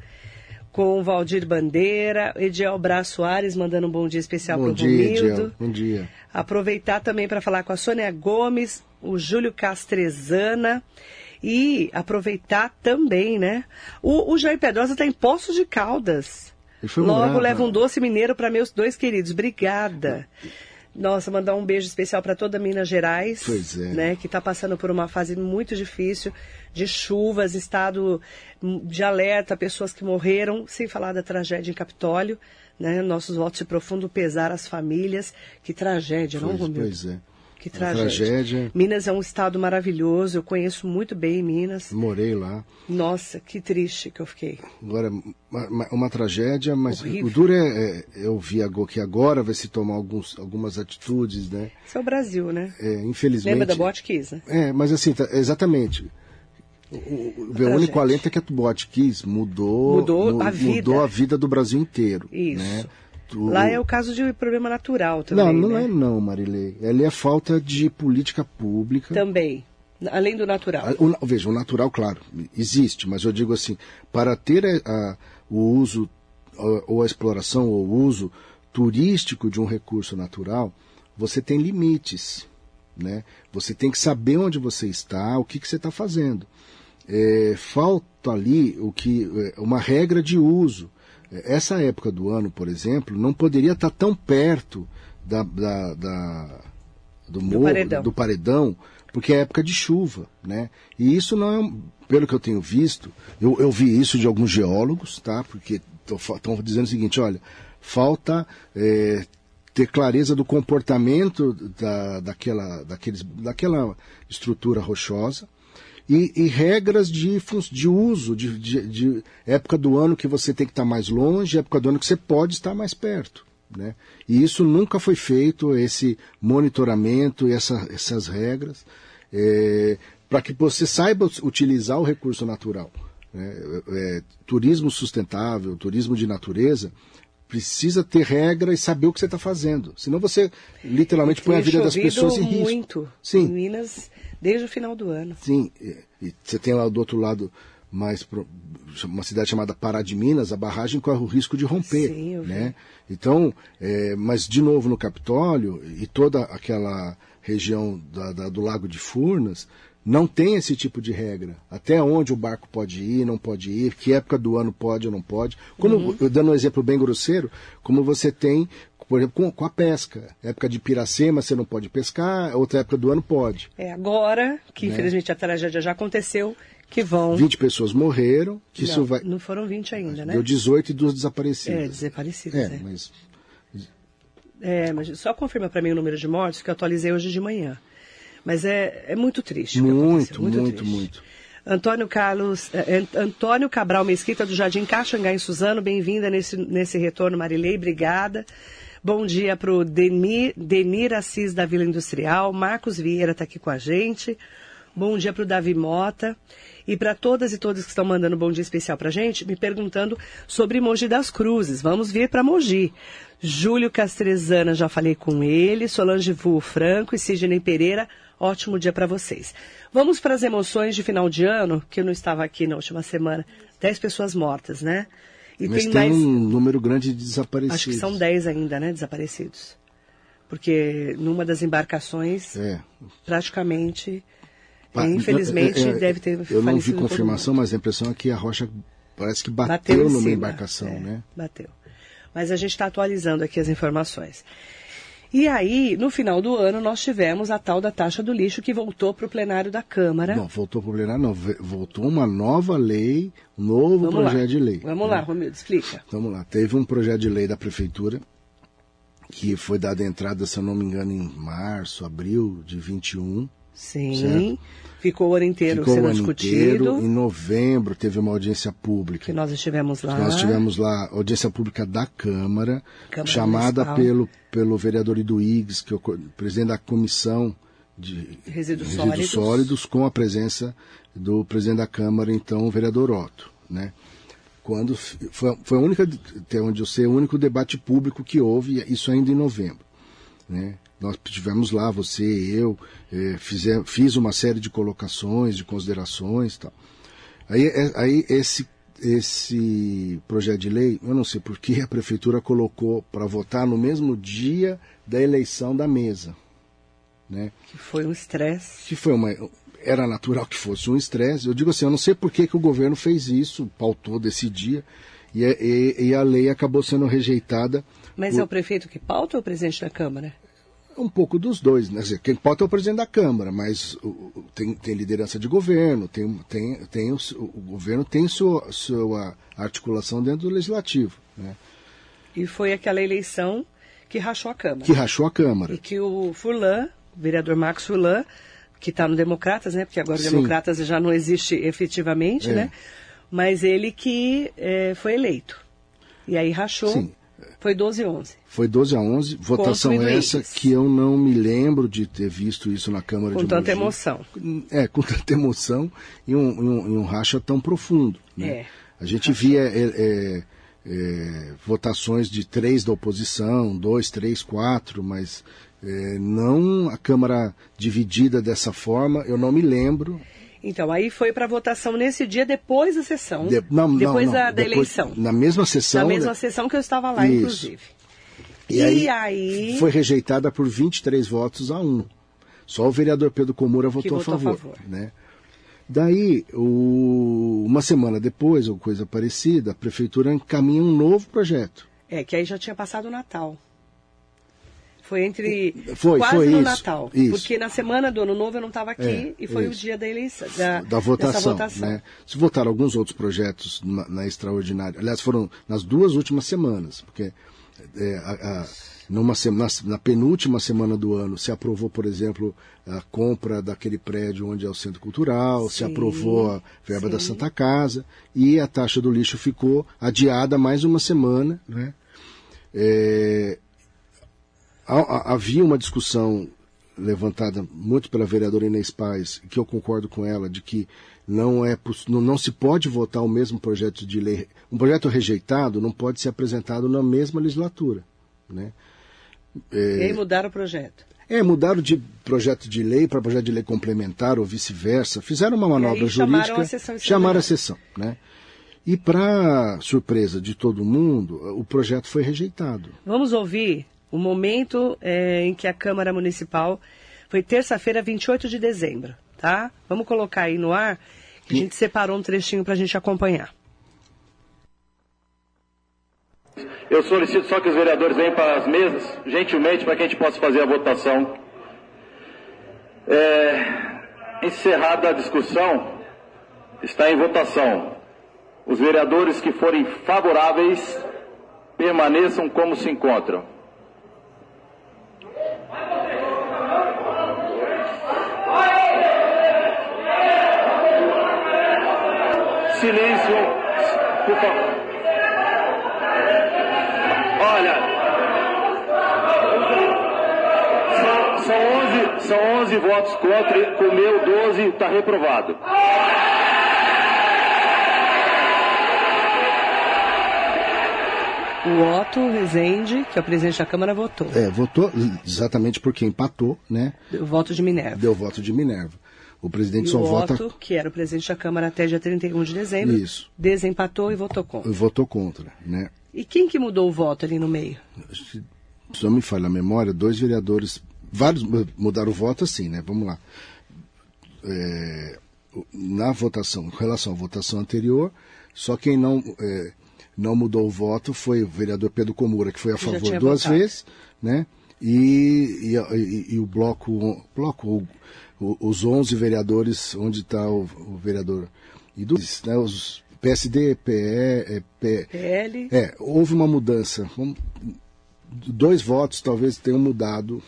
com o Valdir Bandeira, Ediel Bra Soares mandando um bom dia especial para o Romildo. Bom dia. Aproveitar também para falar com a Sônia Gomes, o Júlio Castrezana e aproveitar também, né? O, o Jair Pedrosa está em Poços de Caldas. Logo leva um doce mineiro para meus dois queridos. Obrigada. Nossa, mandar um beijo especial para toda Minas Gerais, é. né, que está passando por uma fase muito difícil de chuvas, estado de alerta, pessoas que morreram, sem falar da tragédia em Capitólio, né? Nossos votos de profundo pesar às famílias. Que tragédia, pois, não, Romildo? Pois é. Que tragédia. tragédia. Minas é um estado maravilhoso, eu conheço muito bem Minas. Morei lá. Nossa, que triste que eu fiquei. Agora, uma, uma tragédia, mas Horrível. o duro é, é, eu vi que agora vai se tomar alguns, algumas atitudes, né? Isso é o Brasil, né? É, infelizmente. Lembra da Botkiss, né? É, mas assim, tá, exatamente. O, o único alento é que a Botkiss mudou, mudou, a vida. mudou a vida do Brasil inteiro. Isso. Né? Lá é o caso de problema natural também. Não, não né? é não, Marilei. Ela é falta de política pública. Também. Além do natural. O, veja, o natural, claro, existe, mas eu digo assim, para ter a, a, o uso ou a exploração ou o uso turístico de um recurso natural, você tem limites. Né? Você tem que saber onde você está, o que, que você está fazendo. É, falta ali o que é, uma regra de uso. Essa época do ano, por exemplo, não poderia estar tão perto da, da, da do, morro, do, paredão. do paredão, porque é época de chuva, né? E isso não é, pelo que eu tenho visto, eu, eu vi isso de alguns geólogos, tá? Porque estão dizendo o seguinte, olha, falta é, ter clareza do comportamento da, daquela, daqueles, daquela estrutura rochosa, e, e regras de, de uso, de, de, de, época do ano que você tem que estar mais longe, época do ano que você pode estar mais perto. Né? E isso nunca foi feito, esse monitoramento e essa, essas regras, é, para que você saiba utilizar o recurso natural. Né? É, turismo sustentável, turismo de natureza, precisa ter regra e saber o que você está fazendo. Senão você literalmente põe a vida das pessoas em risco. muito Sim. em Minas desde o final do ano. Sim, e, e você tem lá do outro lado mais pro, uma cidade chamada Pará de Minas, a barragem corre o risco de romper, Sim, né? Então, é, mas de novo no Capitólio e toda aquela região da, da, do Lago de Furnas, não tem esse tipo de regra. Até onde o barco pode ir, não pode ir, que época do ano pode ou não pode. Como, uhum. dando um exemplo bem grosseiro, como você tem, por exemplo, com, com, a pesca. Época de Piracema você não pode pescar, outra época do ano pode. É agora, que né? infelizmente a tragédia já aconteceu, que vão. 20 pessoas morreram, que não, isso vai. Não foram 20 ainda, né? Deu 18 e duas desaparecidas. É, desaparecidas. É, é. mas. É, mas só confirma para mim o número de mortes que eu atualizei hoje de manhã. Mas é, é muito triste. Muito, muito, muito, muito. Antônio Carlos, eh, Antônio Cabral Mesquita do Jardim Caxangá em Suzano, bem-vinda nesse, nesse retorno, Marilei, obrigada. Bom dia para o Denir, Denir Assis da Vila Industrial, Marcos Vieira está aqui com a gente. Bom dia para o Davi Mota. E para todas e todos que estão mandando um bom dia especial para a gente, me perguntando sobre Mogi das Cruzes. Vamos vir para Mogi. Júlio Castrezana, já falei com ele. Solange Vu Franco e Sidney Pereira Ótimo dia para vocês. Vamos para as emoções de final de ano, que eu não estava aqui na última semana. Dez pessoas mortas, né? E Mas tem, tem mais... um número grande de desaparecidos. Acho que são dez ainda, né, desaparecidos. Porque numa das embarcações, é. praticamente, pa... infelizmente, é, é, deve ter Eu não vi confirmação, mas a impressão é que a rocha parece que bateu, bateu numa cima. embarcação, é, né? Bateu. Mas a gente está atualizando aqui as informações. E aí, no final do ano, nós tivemos a tal da taxa do lixo que voltou para o plenário da Câmara. Não, voltou para o plenário, não. Voltou uma nova lei, um novo Vamos projeto lá. de lei. Vamos lá, Romildo, explica. Vamos lá. Teve um projeto de lei da Prefeitura que foi dada entrada, se eu não me engano, em março, abril de 21. Sim. Certo? Ficou o ano inteiro Ficou sendo o ano discutido. Inteiro. Em novembro teve uma audiência pública. Que nós estivemos lá. Nós tivemos lá audiência pública da Câmara, Câmara chamada pelo, pelo vereador Iduígues, que é o presidente da comissão de resíduos, resíduos sólidos. sólidos. com a presença do presidente da Câmara, então, o vereador Otto. Né? Quando foi, foi a única, até onde eu sei, o único debate público que houve, isso ainda em novembro. Né? Nós tivemos lá, você e eu, é, fizer, fiz uma série de colocações, de considerações tal. Aí, é, aí esse, esse projeto de lei, eu não sei por que a prefeitura colocou para votar no mesmo dia da eleição da mesa. Né? Que foi um estresse. Que foi uma. Era natural que fosse um estresse. Eu digo assim, eu não sei por que, que o governo fez isso, pautou desse dia, e, e, e a lei acabou sendo rejeitada. Mas por... é o prefeito que pauta ou o presidente da Câmara? Um pouco dos dois. Né? Quem pode é o presidente da Câmara, mas o, tem, tem, liderança de governo, tem, tem, tem o, o, governo tem sua, sua articulação dentro do legislativo. Né? E foi aquela eleição que rachou a Câmara. Que rachou a Câmara. E que o Furlan, o vereador Marcos Furlan, que está no Democratas, né? Porque agora o Democratas já não existe efetivamente, é. né? Mas ele que é, foi eleito. E aí rachou. Sim. Foi 12 a 11. Foi 12 a 11, votação essa que eu não me lembro de ter visto isso na Câmara com de Com tanta emoção. É, com tanta emoção e um, um, um racha tão profundo. Né? É, a gente rachou. via é, é, é, votações de três da oposição, dois, três, quatro, mas é, não a Câmara dividida dessa forma, eu não me lembro. Então, aí foi para votação nesse dia, depois da sessão. De, não, depois não, não. Da, da depois, eleição. Na mesma sessão. Na mesma né? sessão que eu estava lá, Isso. inclusive. E, e aí, aí, foi rejeitada por 23 votos a 1. Só o vereador Pedro Comura votou, votou a, favor, a favor. Né? Daí, o, uma semana depois, ou coisa parecida, a prefeitura encaminha um novo projeto. É, que aí já tinha passado o Natal. Foi entre foi, quase foi no isso, Natal. Isso. Porque na semana do Ano Novo eu não estava aqui é, e foi isso. o dia da eleição. Da, da votação. votação. Né? Se votaram alguns outros projetos na, na, extraordinária. Aliás, foram nas duas últimas semanas, porque é, a, a, numa na, na, penúltima semana do ano se aprovou, por exemplo, a compra daquele prédio onde é o Centro Cultural, sim, se aprovou a verba sim. da Santa Casa e a taxa do lixo ficou adiada mais uma semana. Né? É, havia uma discussão levantada muito pela vereadora Inês Paz, que eu concordo com ela, de que não, é, não, não se pode votar o mesmo projeto de lei. Um projeto rejeitado não pode ser apresentado na mesma legislatura. Né? É, e aí mudaram o projeto. É, mudaram de projeto de lei para projeto de lei complementar ou vice-versa. Fizeram uma manobra jurídica. Chamaram a sessão. Chamaram a sessão, né? E para surpresa de todo mundo, o projeto foi rejeitado. Vamos ouvir o momento é, em que a Câmara Municipal foi terça-feira, 28 de dezembro, tá? Vamos colocar aí no ar, que a gente separou um trechinho para a gente acompanhar. Eu solicito só que os vereadores venham para as mesas, gentilmente, para que a gente possa fazer a votação. É, encerrada a discussão, está em votação. Os vereadores que forem favoráveis permaneçam como se encontram. Silêncio, por favor. Olha, são, são, 11, são 11 votos contra, com o meu 12 está reprovado. O Otto Rezende, que é o presidente da Câmara, votou. É, votou exatamente porque empatou, né? Deu voto de Minerva. Deu voto de Minerva. O presidente e só o vota. Otto, que era o presidente da Câmara até dia 31 de dezembro, Isso. desempatou e votou contra. Votou contra, né? E quem que mudou o voto ali no meio? Se não me falha a memória, dois vereadores, vários mudaram o voto assim, né? Vamos lá. É, na votação, em relação à votação anterior, só quem não é, não mudou o voto foi o vereador Pedro Comura, que foi a favor duas votado. vezes, né? E, e, e, e, o bloco, bloco o, os 11 vereadores, onde está o, o, vereador e dos, né, os PSD, PE, é, P, PL. É, houve uma mudança. Um, dois votos talvez tenham mudado,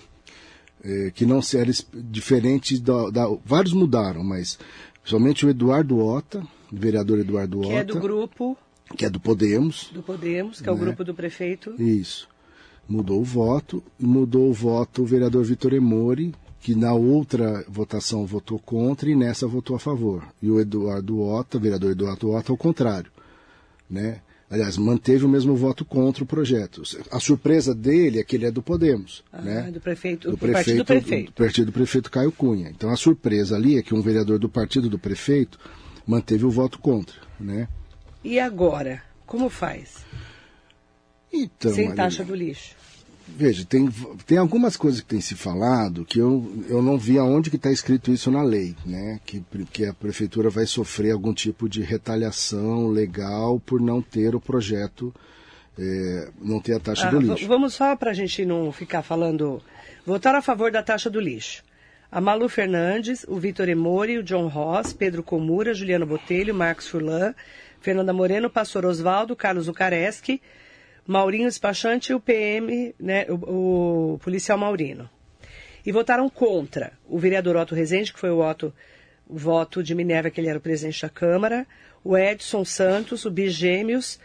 é, que não seriam diferentes da, da, Vários mudaram, mas somente o Eduardo Ota, o vereador Eduardo Ota. Que é do grupo que é do Podemos. Do Podemos, que é o né? grupo do prefeito. Isso. Mudou o voto, mudou o voto o vereador Vitor Emori, que na outra votação votou contra e nessa votou a favor. E o Eduardo Ota, o vereador Eduardo Ota, ao contrário. Né? Aliás, manteve o mesmo voto contra o projeto. A surpresa dele é que ele é do Podemos. Ah, né? do prefeito, do, do prefeito, partido do prefeito. Do partido do prefeito Caio Cunha. Então a surpresa ali é que um vereador do partido do prefeito manteve o voto contra. Né? E agora? Como faz? Então, Sem taxa do lixo. Veja, tem, tem algumas coisas que tem se falado que eu, eu não vi aonde que está escrito isso na lei, né? Que, que a prefeitura vai sofrer algum tipo de retaliação legal por não ter o projeto, é, não ter a taxa ah, do lixo. Vamos só para a gente não ficar falando. Votar a favor da taxa do lixo. A Malu Fernandes, o Vitor Emori, o John Ross, Pedro Comura, Juliano Botelho, Marcos Furlan, Fernanda Moreno, Pastor Oswaldo, Carlos Ucareschi, Maurinho Despachante e o PM, né, o, o, policial Maurino. E votaram contra o vereador Otto Rezende, que foi o, Otto, o voto de Minerva, que ele era o presidente da Câmara, o Edson Santos, o Bigêmeos,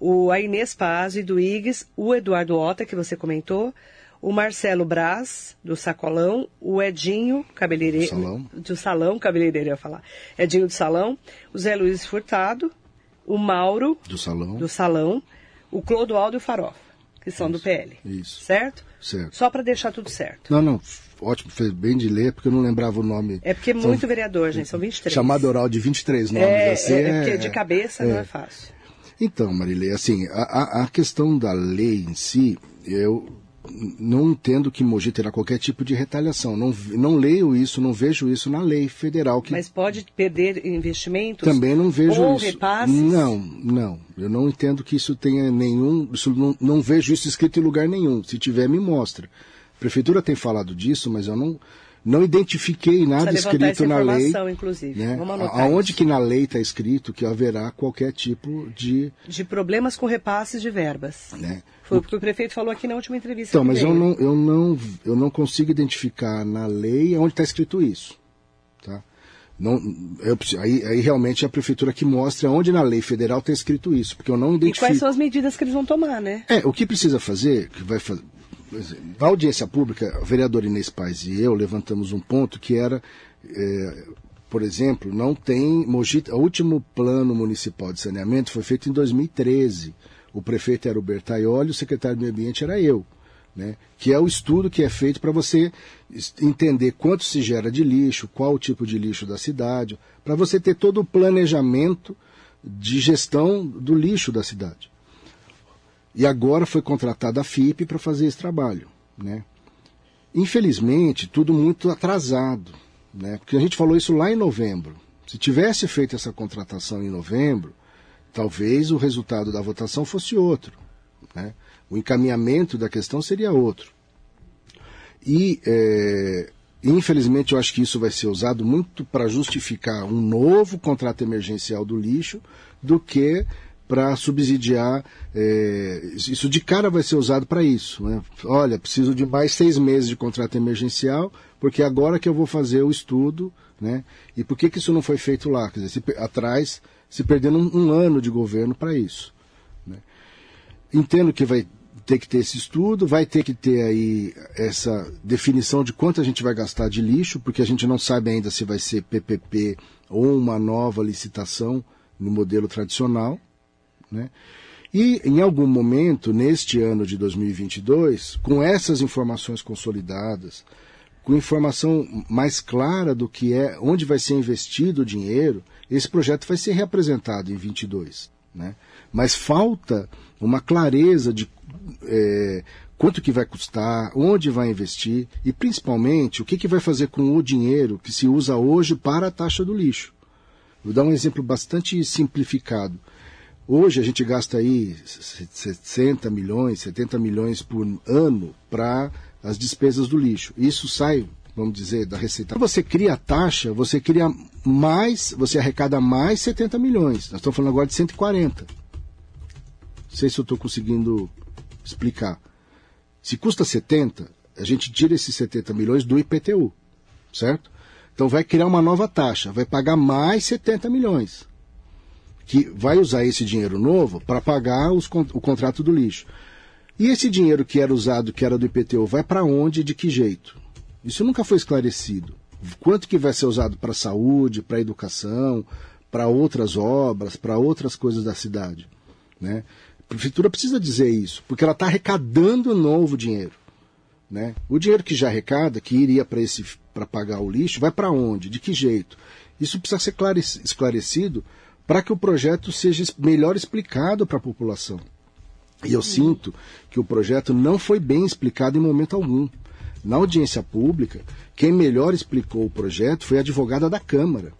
o a Inês Paz e do IGS, o Eduardo Ota, que você comentou, o Marcelo Braz, do Sacolão, o Edinho, cabeleireiro. Salão. Do Salão, cabeleireiro, eu ia falar. Edinho do Salão, o Zé Luiz Furtado, o Mauro. Do Salão. Do Salão. O Clodoaldo e o Farofa, que são isso, do PL. Isso. Certo? Certo. Só para deixar tudo certo. Não, não. Ótimo, fez bem de ler, porque eu não lembrava o nome. É porque é muito são, vereador, gente, são 23. Chamado oral de 23 nomes. É, assim, é, é porque de cabeça não é fácil. Então, Marilei, assim, a, a, questão da lei em si, eu não entendo que Mogi terá qualquer tipo de retaliação. Não, não leio isso, não vejo isso na lei federal. Que Mas pode perder investimentos? Também não vejo ou isso. repasses? Não, não. Eu não entendo que isso tenha nenhum. Isso não, não vejo isso escrito em lugar nenhum. Se tiver, me mostra. A prefeitura tem falado disso, mas eu não não identifiquei nada escrito na lei. Inclusive. Né? Aonde isso. que na lei está escrito que haverá qualquer tipo de. De problemas com repasses de verbas. Né? Foi o que o prefeito falou aqui na última entrevista. Então, mas eu não, eu, não, eu não consigo identificar na lei onde está escrito isso. Tá? Não, eu, aí, aí realmente é a prefeitura que mostra onde na lei federal está escrito isso, porque eu não identifico. E quais são as medidas que eles vão tomar, né? É, o que precisa fazer, que vai fazer na audiência pública, o vereador Inês Paz e eu levantamos um ponto que era, é, por exemplo, não tem. Mogi, o último plano municipal de saneamento foi feito em 2013. O prefeito era o Bertaioli, o secretário do Meio Ambiente era eu. Né? Que é o estudo que é feito para você entender quanto se gera de lixo, qual o tipo de lixo da cidade, para você ter todo o planejamento de gestão do lixo da cidade. E agora foi contratada a FIP para fazer esse trabalho. Né? Infelizmente, tudo muito atrasado. Né? Porque a gente falou isso lá em novembro. Se tivesse feito essa contratação em novembro, talvez o resultado da votação fosse outro. Né? O encaminhamento da questão seria outro. E, é, infelizmente, eu acho que isso vai ser usado muito para justificar um novo contrato emergencial do lixo do que para subsidiar. É, isso de cara vai ser usado para isso. Né? Olha, preciso de mais seis meses de contrato emergencial, porque agora que eu vou fazer o estudo. Né? E por que, que isso não foi feito lá? Quer dizer, se, atrás, se perdendo um, um ano de governo para isso. Né? Entendo que vai ter que ter esse estudo, vai ter que ter aí essa definição de quanto a gente vai gastar de lixo, porque a gente não sabe ainda se vai ser PPP ou uma nova licitação no modelo tradicional. Né? E em algum momento, neste ano de 2022, com essas informações consolidadas, com informação mais clara do que é, onde vai ser investido o dinheiro, esse projeto vai ser reapresentado em 22. Né? Mas falta uma clareza de é, quanto que vai custar, onde vai investir e principalmente o que, que vai fazer com o dinheiro que se usa hoje para a taxa do lixo. Vou dar um exemplo bastante simplificado. Hoje a gente gasta aí 60 milhões, 70 milhões por ano para as despesas do lixo. Isso sai, vamos dizer, da receita. Você cria a taxa, você cria mais, você arrecada mais 70 milhões. Nós estamos falando agora de 140. Não sei se eu estou conseguindo explicar. Se custa 70, a gente tira esses 70 milhões do IPTU, certo? Então vai criar uma nova taxa, vai pagar mais 70 milhões que vai usar esse dinheiro novo para pagar os, o contrato do lixo. E esse dinheiro que era usado, que era do IPTU, vai para onde e de que jeito? Isso nunca foi esclarecido. Quanto que vai ser usado para saúde, para educação, para outras obras, para outras coisas da cidade? Né? A prefeitura precisa dizer isso, porque ela está arrecadando novo dinheiro. Né? O dinheiro que já arrecada, que iria para pagar o lixo, vai para onde? De que jeito? Isso precisa ser esclarecido para que o projeto seja melhor explicado para a população. E eu sinto que o projeto não foi bem explicado em momento algum. Na audiência pública, quem melhor explicou o projeto foi a advogada da Câmara,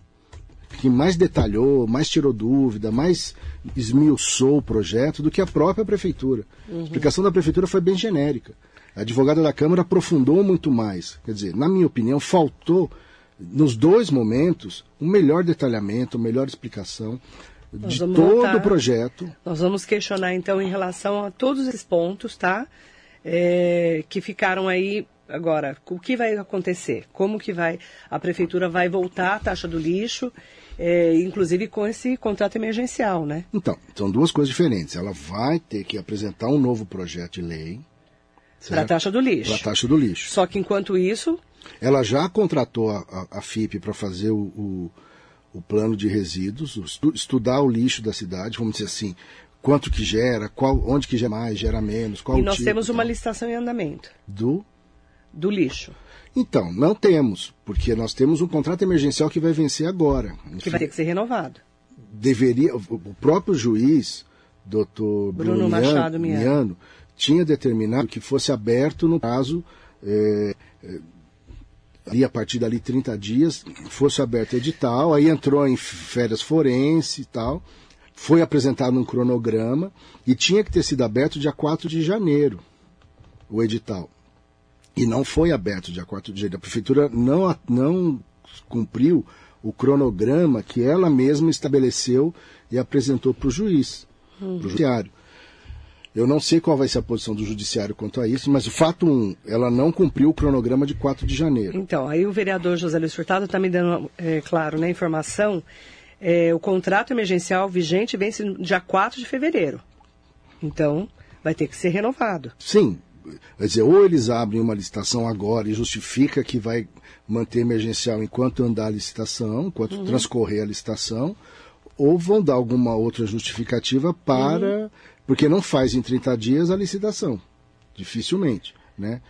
que mais detalhou, mais tirou dúvida, mais esmiuçou o projeto do que a própria prefeitura. Uhum. A explicação da prefeitura foi bem genérica. A advogada da Câmara aprofundou muito mais. Quer dizer, na minha opinião, faltou nos dois momentos, um melhor detalhamento, uma melhor explicação de todo voltar. o projeto. Nós vamos questionar, então, em relação a todos esses pontos, tá? É, que ficaram aí agora. O que vai acontecer? Como que vai a prefeitura vai voltar a taxa do lixo? É, inclusive com esse contrato emergencial, né? Então, são duas coisas diferentes. Ela vai ter que apresentar um novo projeto de lei para a taxa do lixo. Para a taxa do lixo. Só que enquanto isso, ela já contratou a, a, a FIP para fazer o, o, o, plano de resíduos, o, estudar o lixo da cidade, vamos dizer assim, quanto que gera, qual, onde que gera mais, gera menos, qual E nós tipo, temos uma licitação em andamento. Do? Do lixo. Então, não temos, porque nós temos um contrato emergencial que vai vencer agora. Que vai ter que ser renovado. Deveria, o próprio juiz, doutor Bruno, Bruno Machado Miano, Miano, tinha determinado que fosse aberto no prazo é, ali a partir dali 30 dias, fosse aberto edital, aí entrou em férias forense e tal, foi apresentado um cronograma e tinha que ter sido aberto dia 4 de janeiro, o edital. E não foi aberto dia 4 de janeiro. A prefeitura não, não cumpriu o cronograma que ela mesma estabeleceu e apresentou para o juiz, uhum. para o judiciário. Eu não sei qual vai ser a posição do judiciário quanto a isso, mas o fato um, ela não cumpriu o cronograma de 4 de janeiro. Então, aí o vereador José Luiz Furtado está me dando, é, claro, né, informação. É, o contrato emergencial vigente vence dia 4 de fevereiro. Então, vai ter que ser renovado. Sim, quer dizer, ou eles abrem uma licitação agora e justifica que vai manter emergencial enquanto andar a licitação, enquanto uhum. transcorrer a licitação, ou vão dar alguma outra justificativa para. Uhum. Porque não faz em 30 dias a licitação. Dificilmente. Né?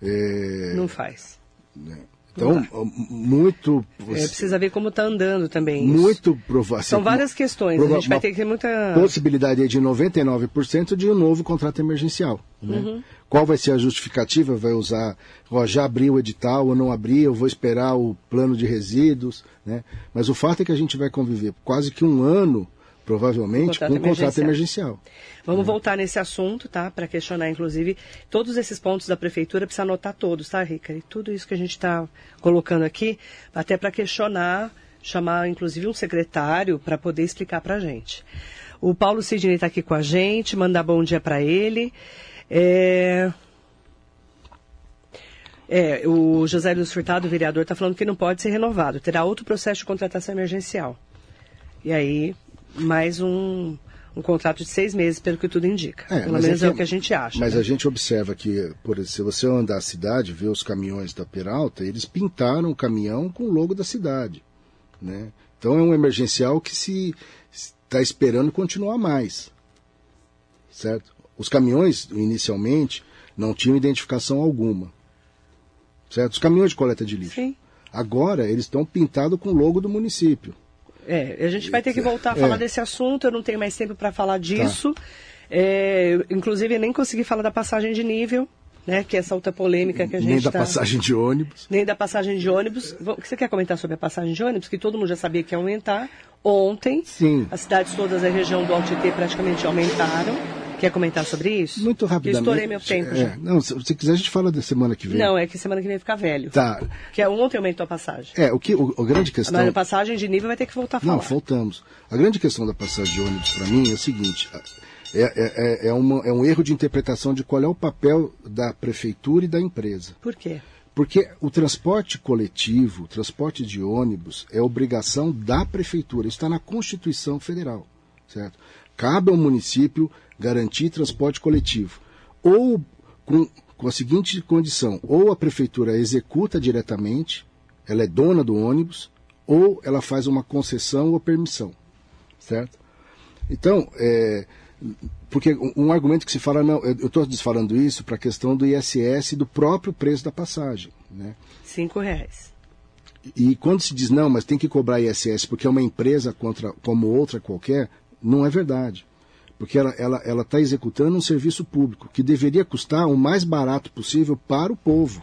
É, não faz. Né? Então, muito. É, precisa ver como está andando também. Muito provável. São várias questões. Prova a gente vai ter que ter muita. Possibilidade de 99% de um novo contrato emergencial. Né? Uhum. Qual vai ser a justificativa? Vai usar, ó, já abriu o edital ou não abri, eu vou esperar o plano de resíduos. Né? Mas o fato é que a gente vai conviver quase que um ano provavelmente com um contrato emergencial. Vamos voltar nesse assunto, tá? Para questionar, inclusive, todos esses pontos da prefeitura, precisa anotar todos, tá, Rica? E tudo isso que a gente está colocando aqui, até para questionar, chamar, inclusive, um secretário para poder explicar para a gente. O Paulo Sidney está aqui com a gente, mandar bom dia para ele. É... É, o José Luiz Furtado, o vereador, está falando que não pode ser renovado. Terá outro processo de contratação emergencial. E aí, mais um, um contrato de seis meses, pelo que tudo indica. É, pelo menos é, é, o que a gente acha. Mas né? a gente observa que, por exemplo, se você andar a cidade, ver os caminhões da Peralta, eles pintaram o caminhão com o logo da cidade. Né? Então é um emergencial que se está esperando continuar mais. Certo? Os caminhões, inicialmente, não tinham identificação alguma. Certo? Os caminhões de coleta de lixo. Sim. Agora, eles estão pintados com o logo do município. É, a gente vai ter que voltar a falar é. desse assunto, eu não tenho mais tempo para falar disso. Tá. É, inclusive, eu nem consegui falar da passagem de nível, né, que é essa outra polêmica que a gente Nem da tá... passagem de ônibus. Nem da passagem de ônibus. Você quer comentar sobre a passagem de ônibus? Que todo mundo já sabia que ia aumentar. Ontem, Sim. as cidades todas da região do Alto praticamente aumentaram. Quer comentar sobre isso? Muito rapidamente. Eu estourei meu tempo. É, não, se, se quiser a gente fala da semana que vem. Não, é que semana que vem fica velho. Tá. Que é, ontem aumentou a passagem. É, o que o, a grande questão. Mas a passagem de nível vai ter que voltar a falar. Não, voltamos. A grande questão da passagem de ônibus para mim é o seguinte: é, é, é, é, uma, é um erro de interpretação de qual é o papel da prefeitura e da empresa. Por quê? Porque o transporte coletivo, o transporte de ônibus, é obrigação da prefeitura. Isso está na Constituição Federal, certo? Cabe ao município garantir transporte coletivo. Ou com, com a seguinte condição: ou a prefeitura executa diretamente, ela é dona do ônibus, ou ela faz uma concessão ou permissão, certo? Então, é, porque um argumento que se fala, não, eu estou falando isso para a questão do ISS do próprio preço da passagem. Né? Cinco reais. E quando se diz, não, mas tem que cobrar ISS porque é uma empresa contra, como outra qualquer, não é verdade. Porque ela está ela, ela tá executando um serviço público que deveria custar o mais barato possível para o povo.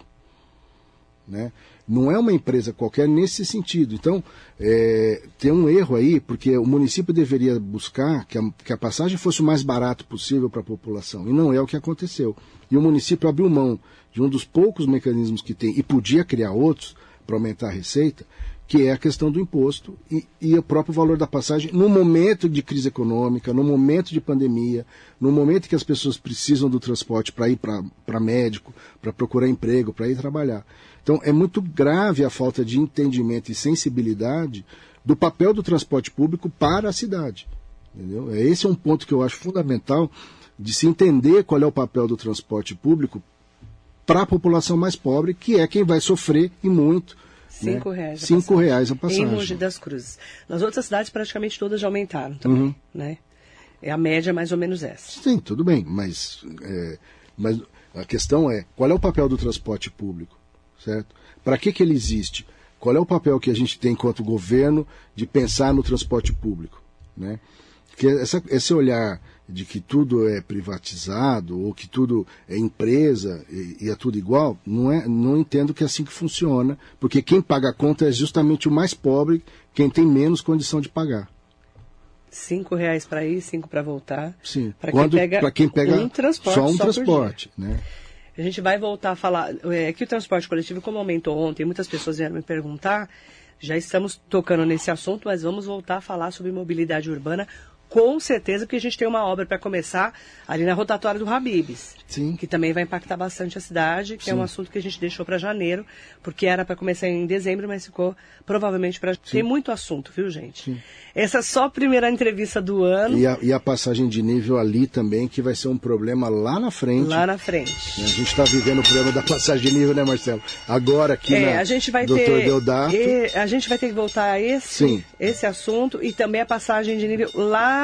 Né? Não é uma empresa qualquer nesse sentido. Então, é, tem um erro aí, porque o município deveria buscar que a, que a passagem fosse o mais barato possível para a população. E não é o que aconteceu. E o município abriu mão de um dos poucos mecanismos que tem, e podia criar outros para aumentar a receita, que é a questão do imposto e, e, o próprio valor da passagem no momento de crise econômica, no momento de pandemia, no momento que as pessoas precisam do transporte para ir para médico, para procurar emprego, para ir trabalhar. Então é muito grave a falta de entendimento e sensibilidade do papel do transporte público para a cidade. Entendeu? Esse é um ponto que eu acho fundamental de se entender qual é o papel do transporte público para a população mais pobre, que é quem vai sofrer e muito Cinco né? reais. Cinco passagem. reais a passagem. Em Mogi das Cruzes. Nas outras cidades, praticamente todas já aumentaram também, uhum. né? É a média mais ou menos essa. Sim, tudo bem, mas, é, mas a questão é, qual é o papel do transporte público, certo? Para que, que ele existe? Qual é o papel que a gente tem enquanto governo de pensar no transporte público, né? Porque essa, esse olhar de que tudo é privatizado ou que tudo é empresa e, e, é tudo igual, não, é, não entendo que é assim que funciona, porque quem paga a conta é justamente o mais pobre, quem tem menos condição de pagar. Cinco reais para ir, cinco para voltar. Sim. Para quem pega, quem pega um transporte, só um só transporte, né? A gente vai voltar a falar é, que o transporte coletivo, como aumentou ontem, muitas pessoas vieram me perguntar. Já estamos tocando nesse assunto, mas vamos voltar a falar sobre mobilidade urbana com certeza, porque a gente tem uma obra para começar ali na rotatória do Habibs. Sim. Que também vai impactar bastante a cidade, que Sim. é um assunto que a gente deixou para janeiro, porque era para começar em dezembro, mas ficou provavelmente para. Tem muito assunto, viu, gente? Sim. Essa é só a primeira entrevista do ano. E a, e a, passagem de nível ali também, que vai ser um problema lá na frente. Lá na frente. A gente está vivendo o problema da passagem de nível, né, Marcelo? Agora aqui é, na a gente vai Dr. ter, Deodato. E, a gente vai ter que voltar a esse, Sim. esse assunto e também a passagem de nível lá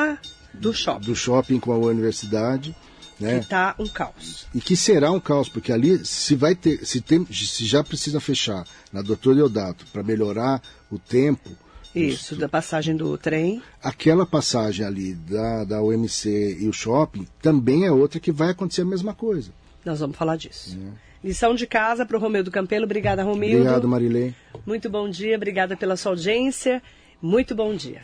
do shopping. Do shopping com a universidade. Né? Que está um caos. E que será um caos, porque ali se vai ter, se, tem, se já precisa fechar na Doutor Deodato para melhorar o tempo, isso, da passagem do trem. Aquela passagem ali da, da UMC e o shopping também é outra que vai acontecer a mesma coisa. Nós vamos falar disso. É. Lição de casa para o Romeu do Campelo. Obrigada, Romildo. Obrigado, Marilei. Muito bom dia, obrigada pela sua audiência. Muito bom dia.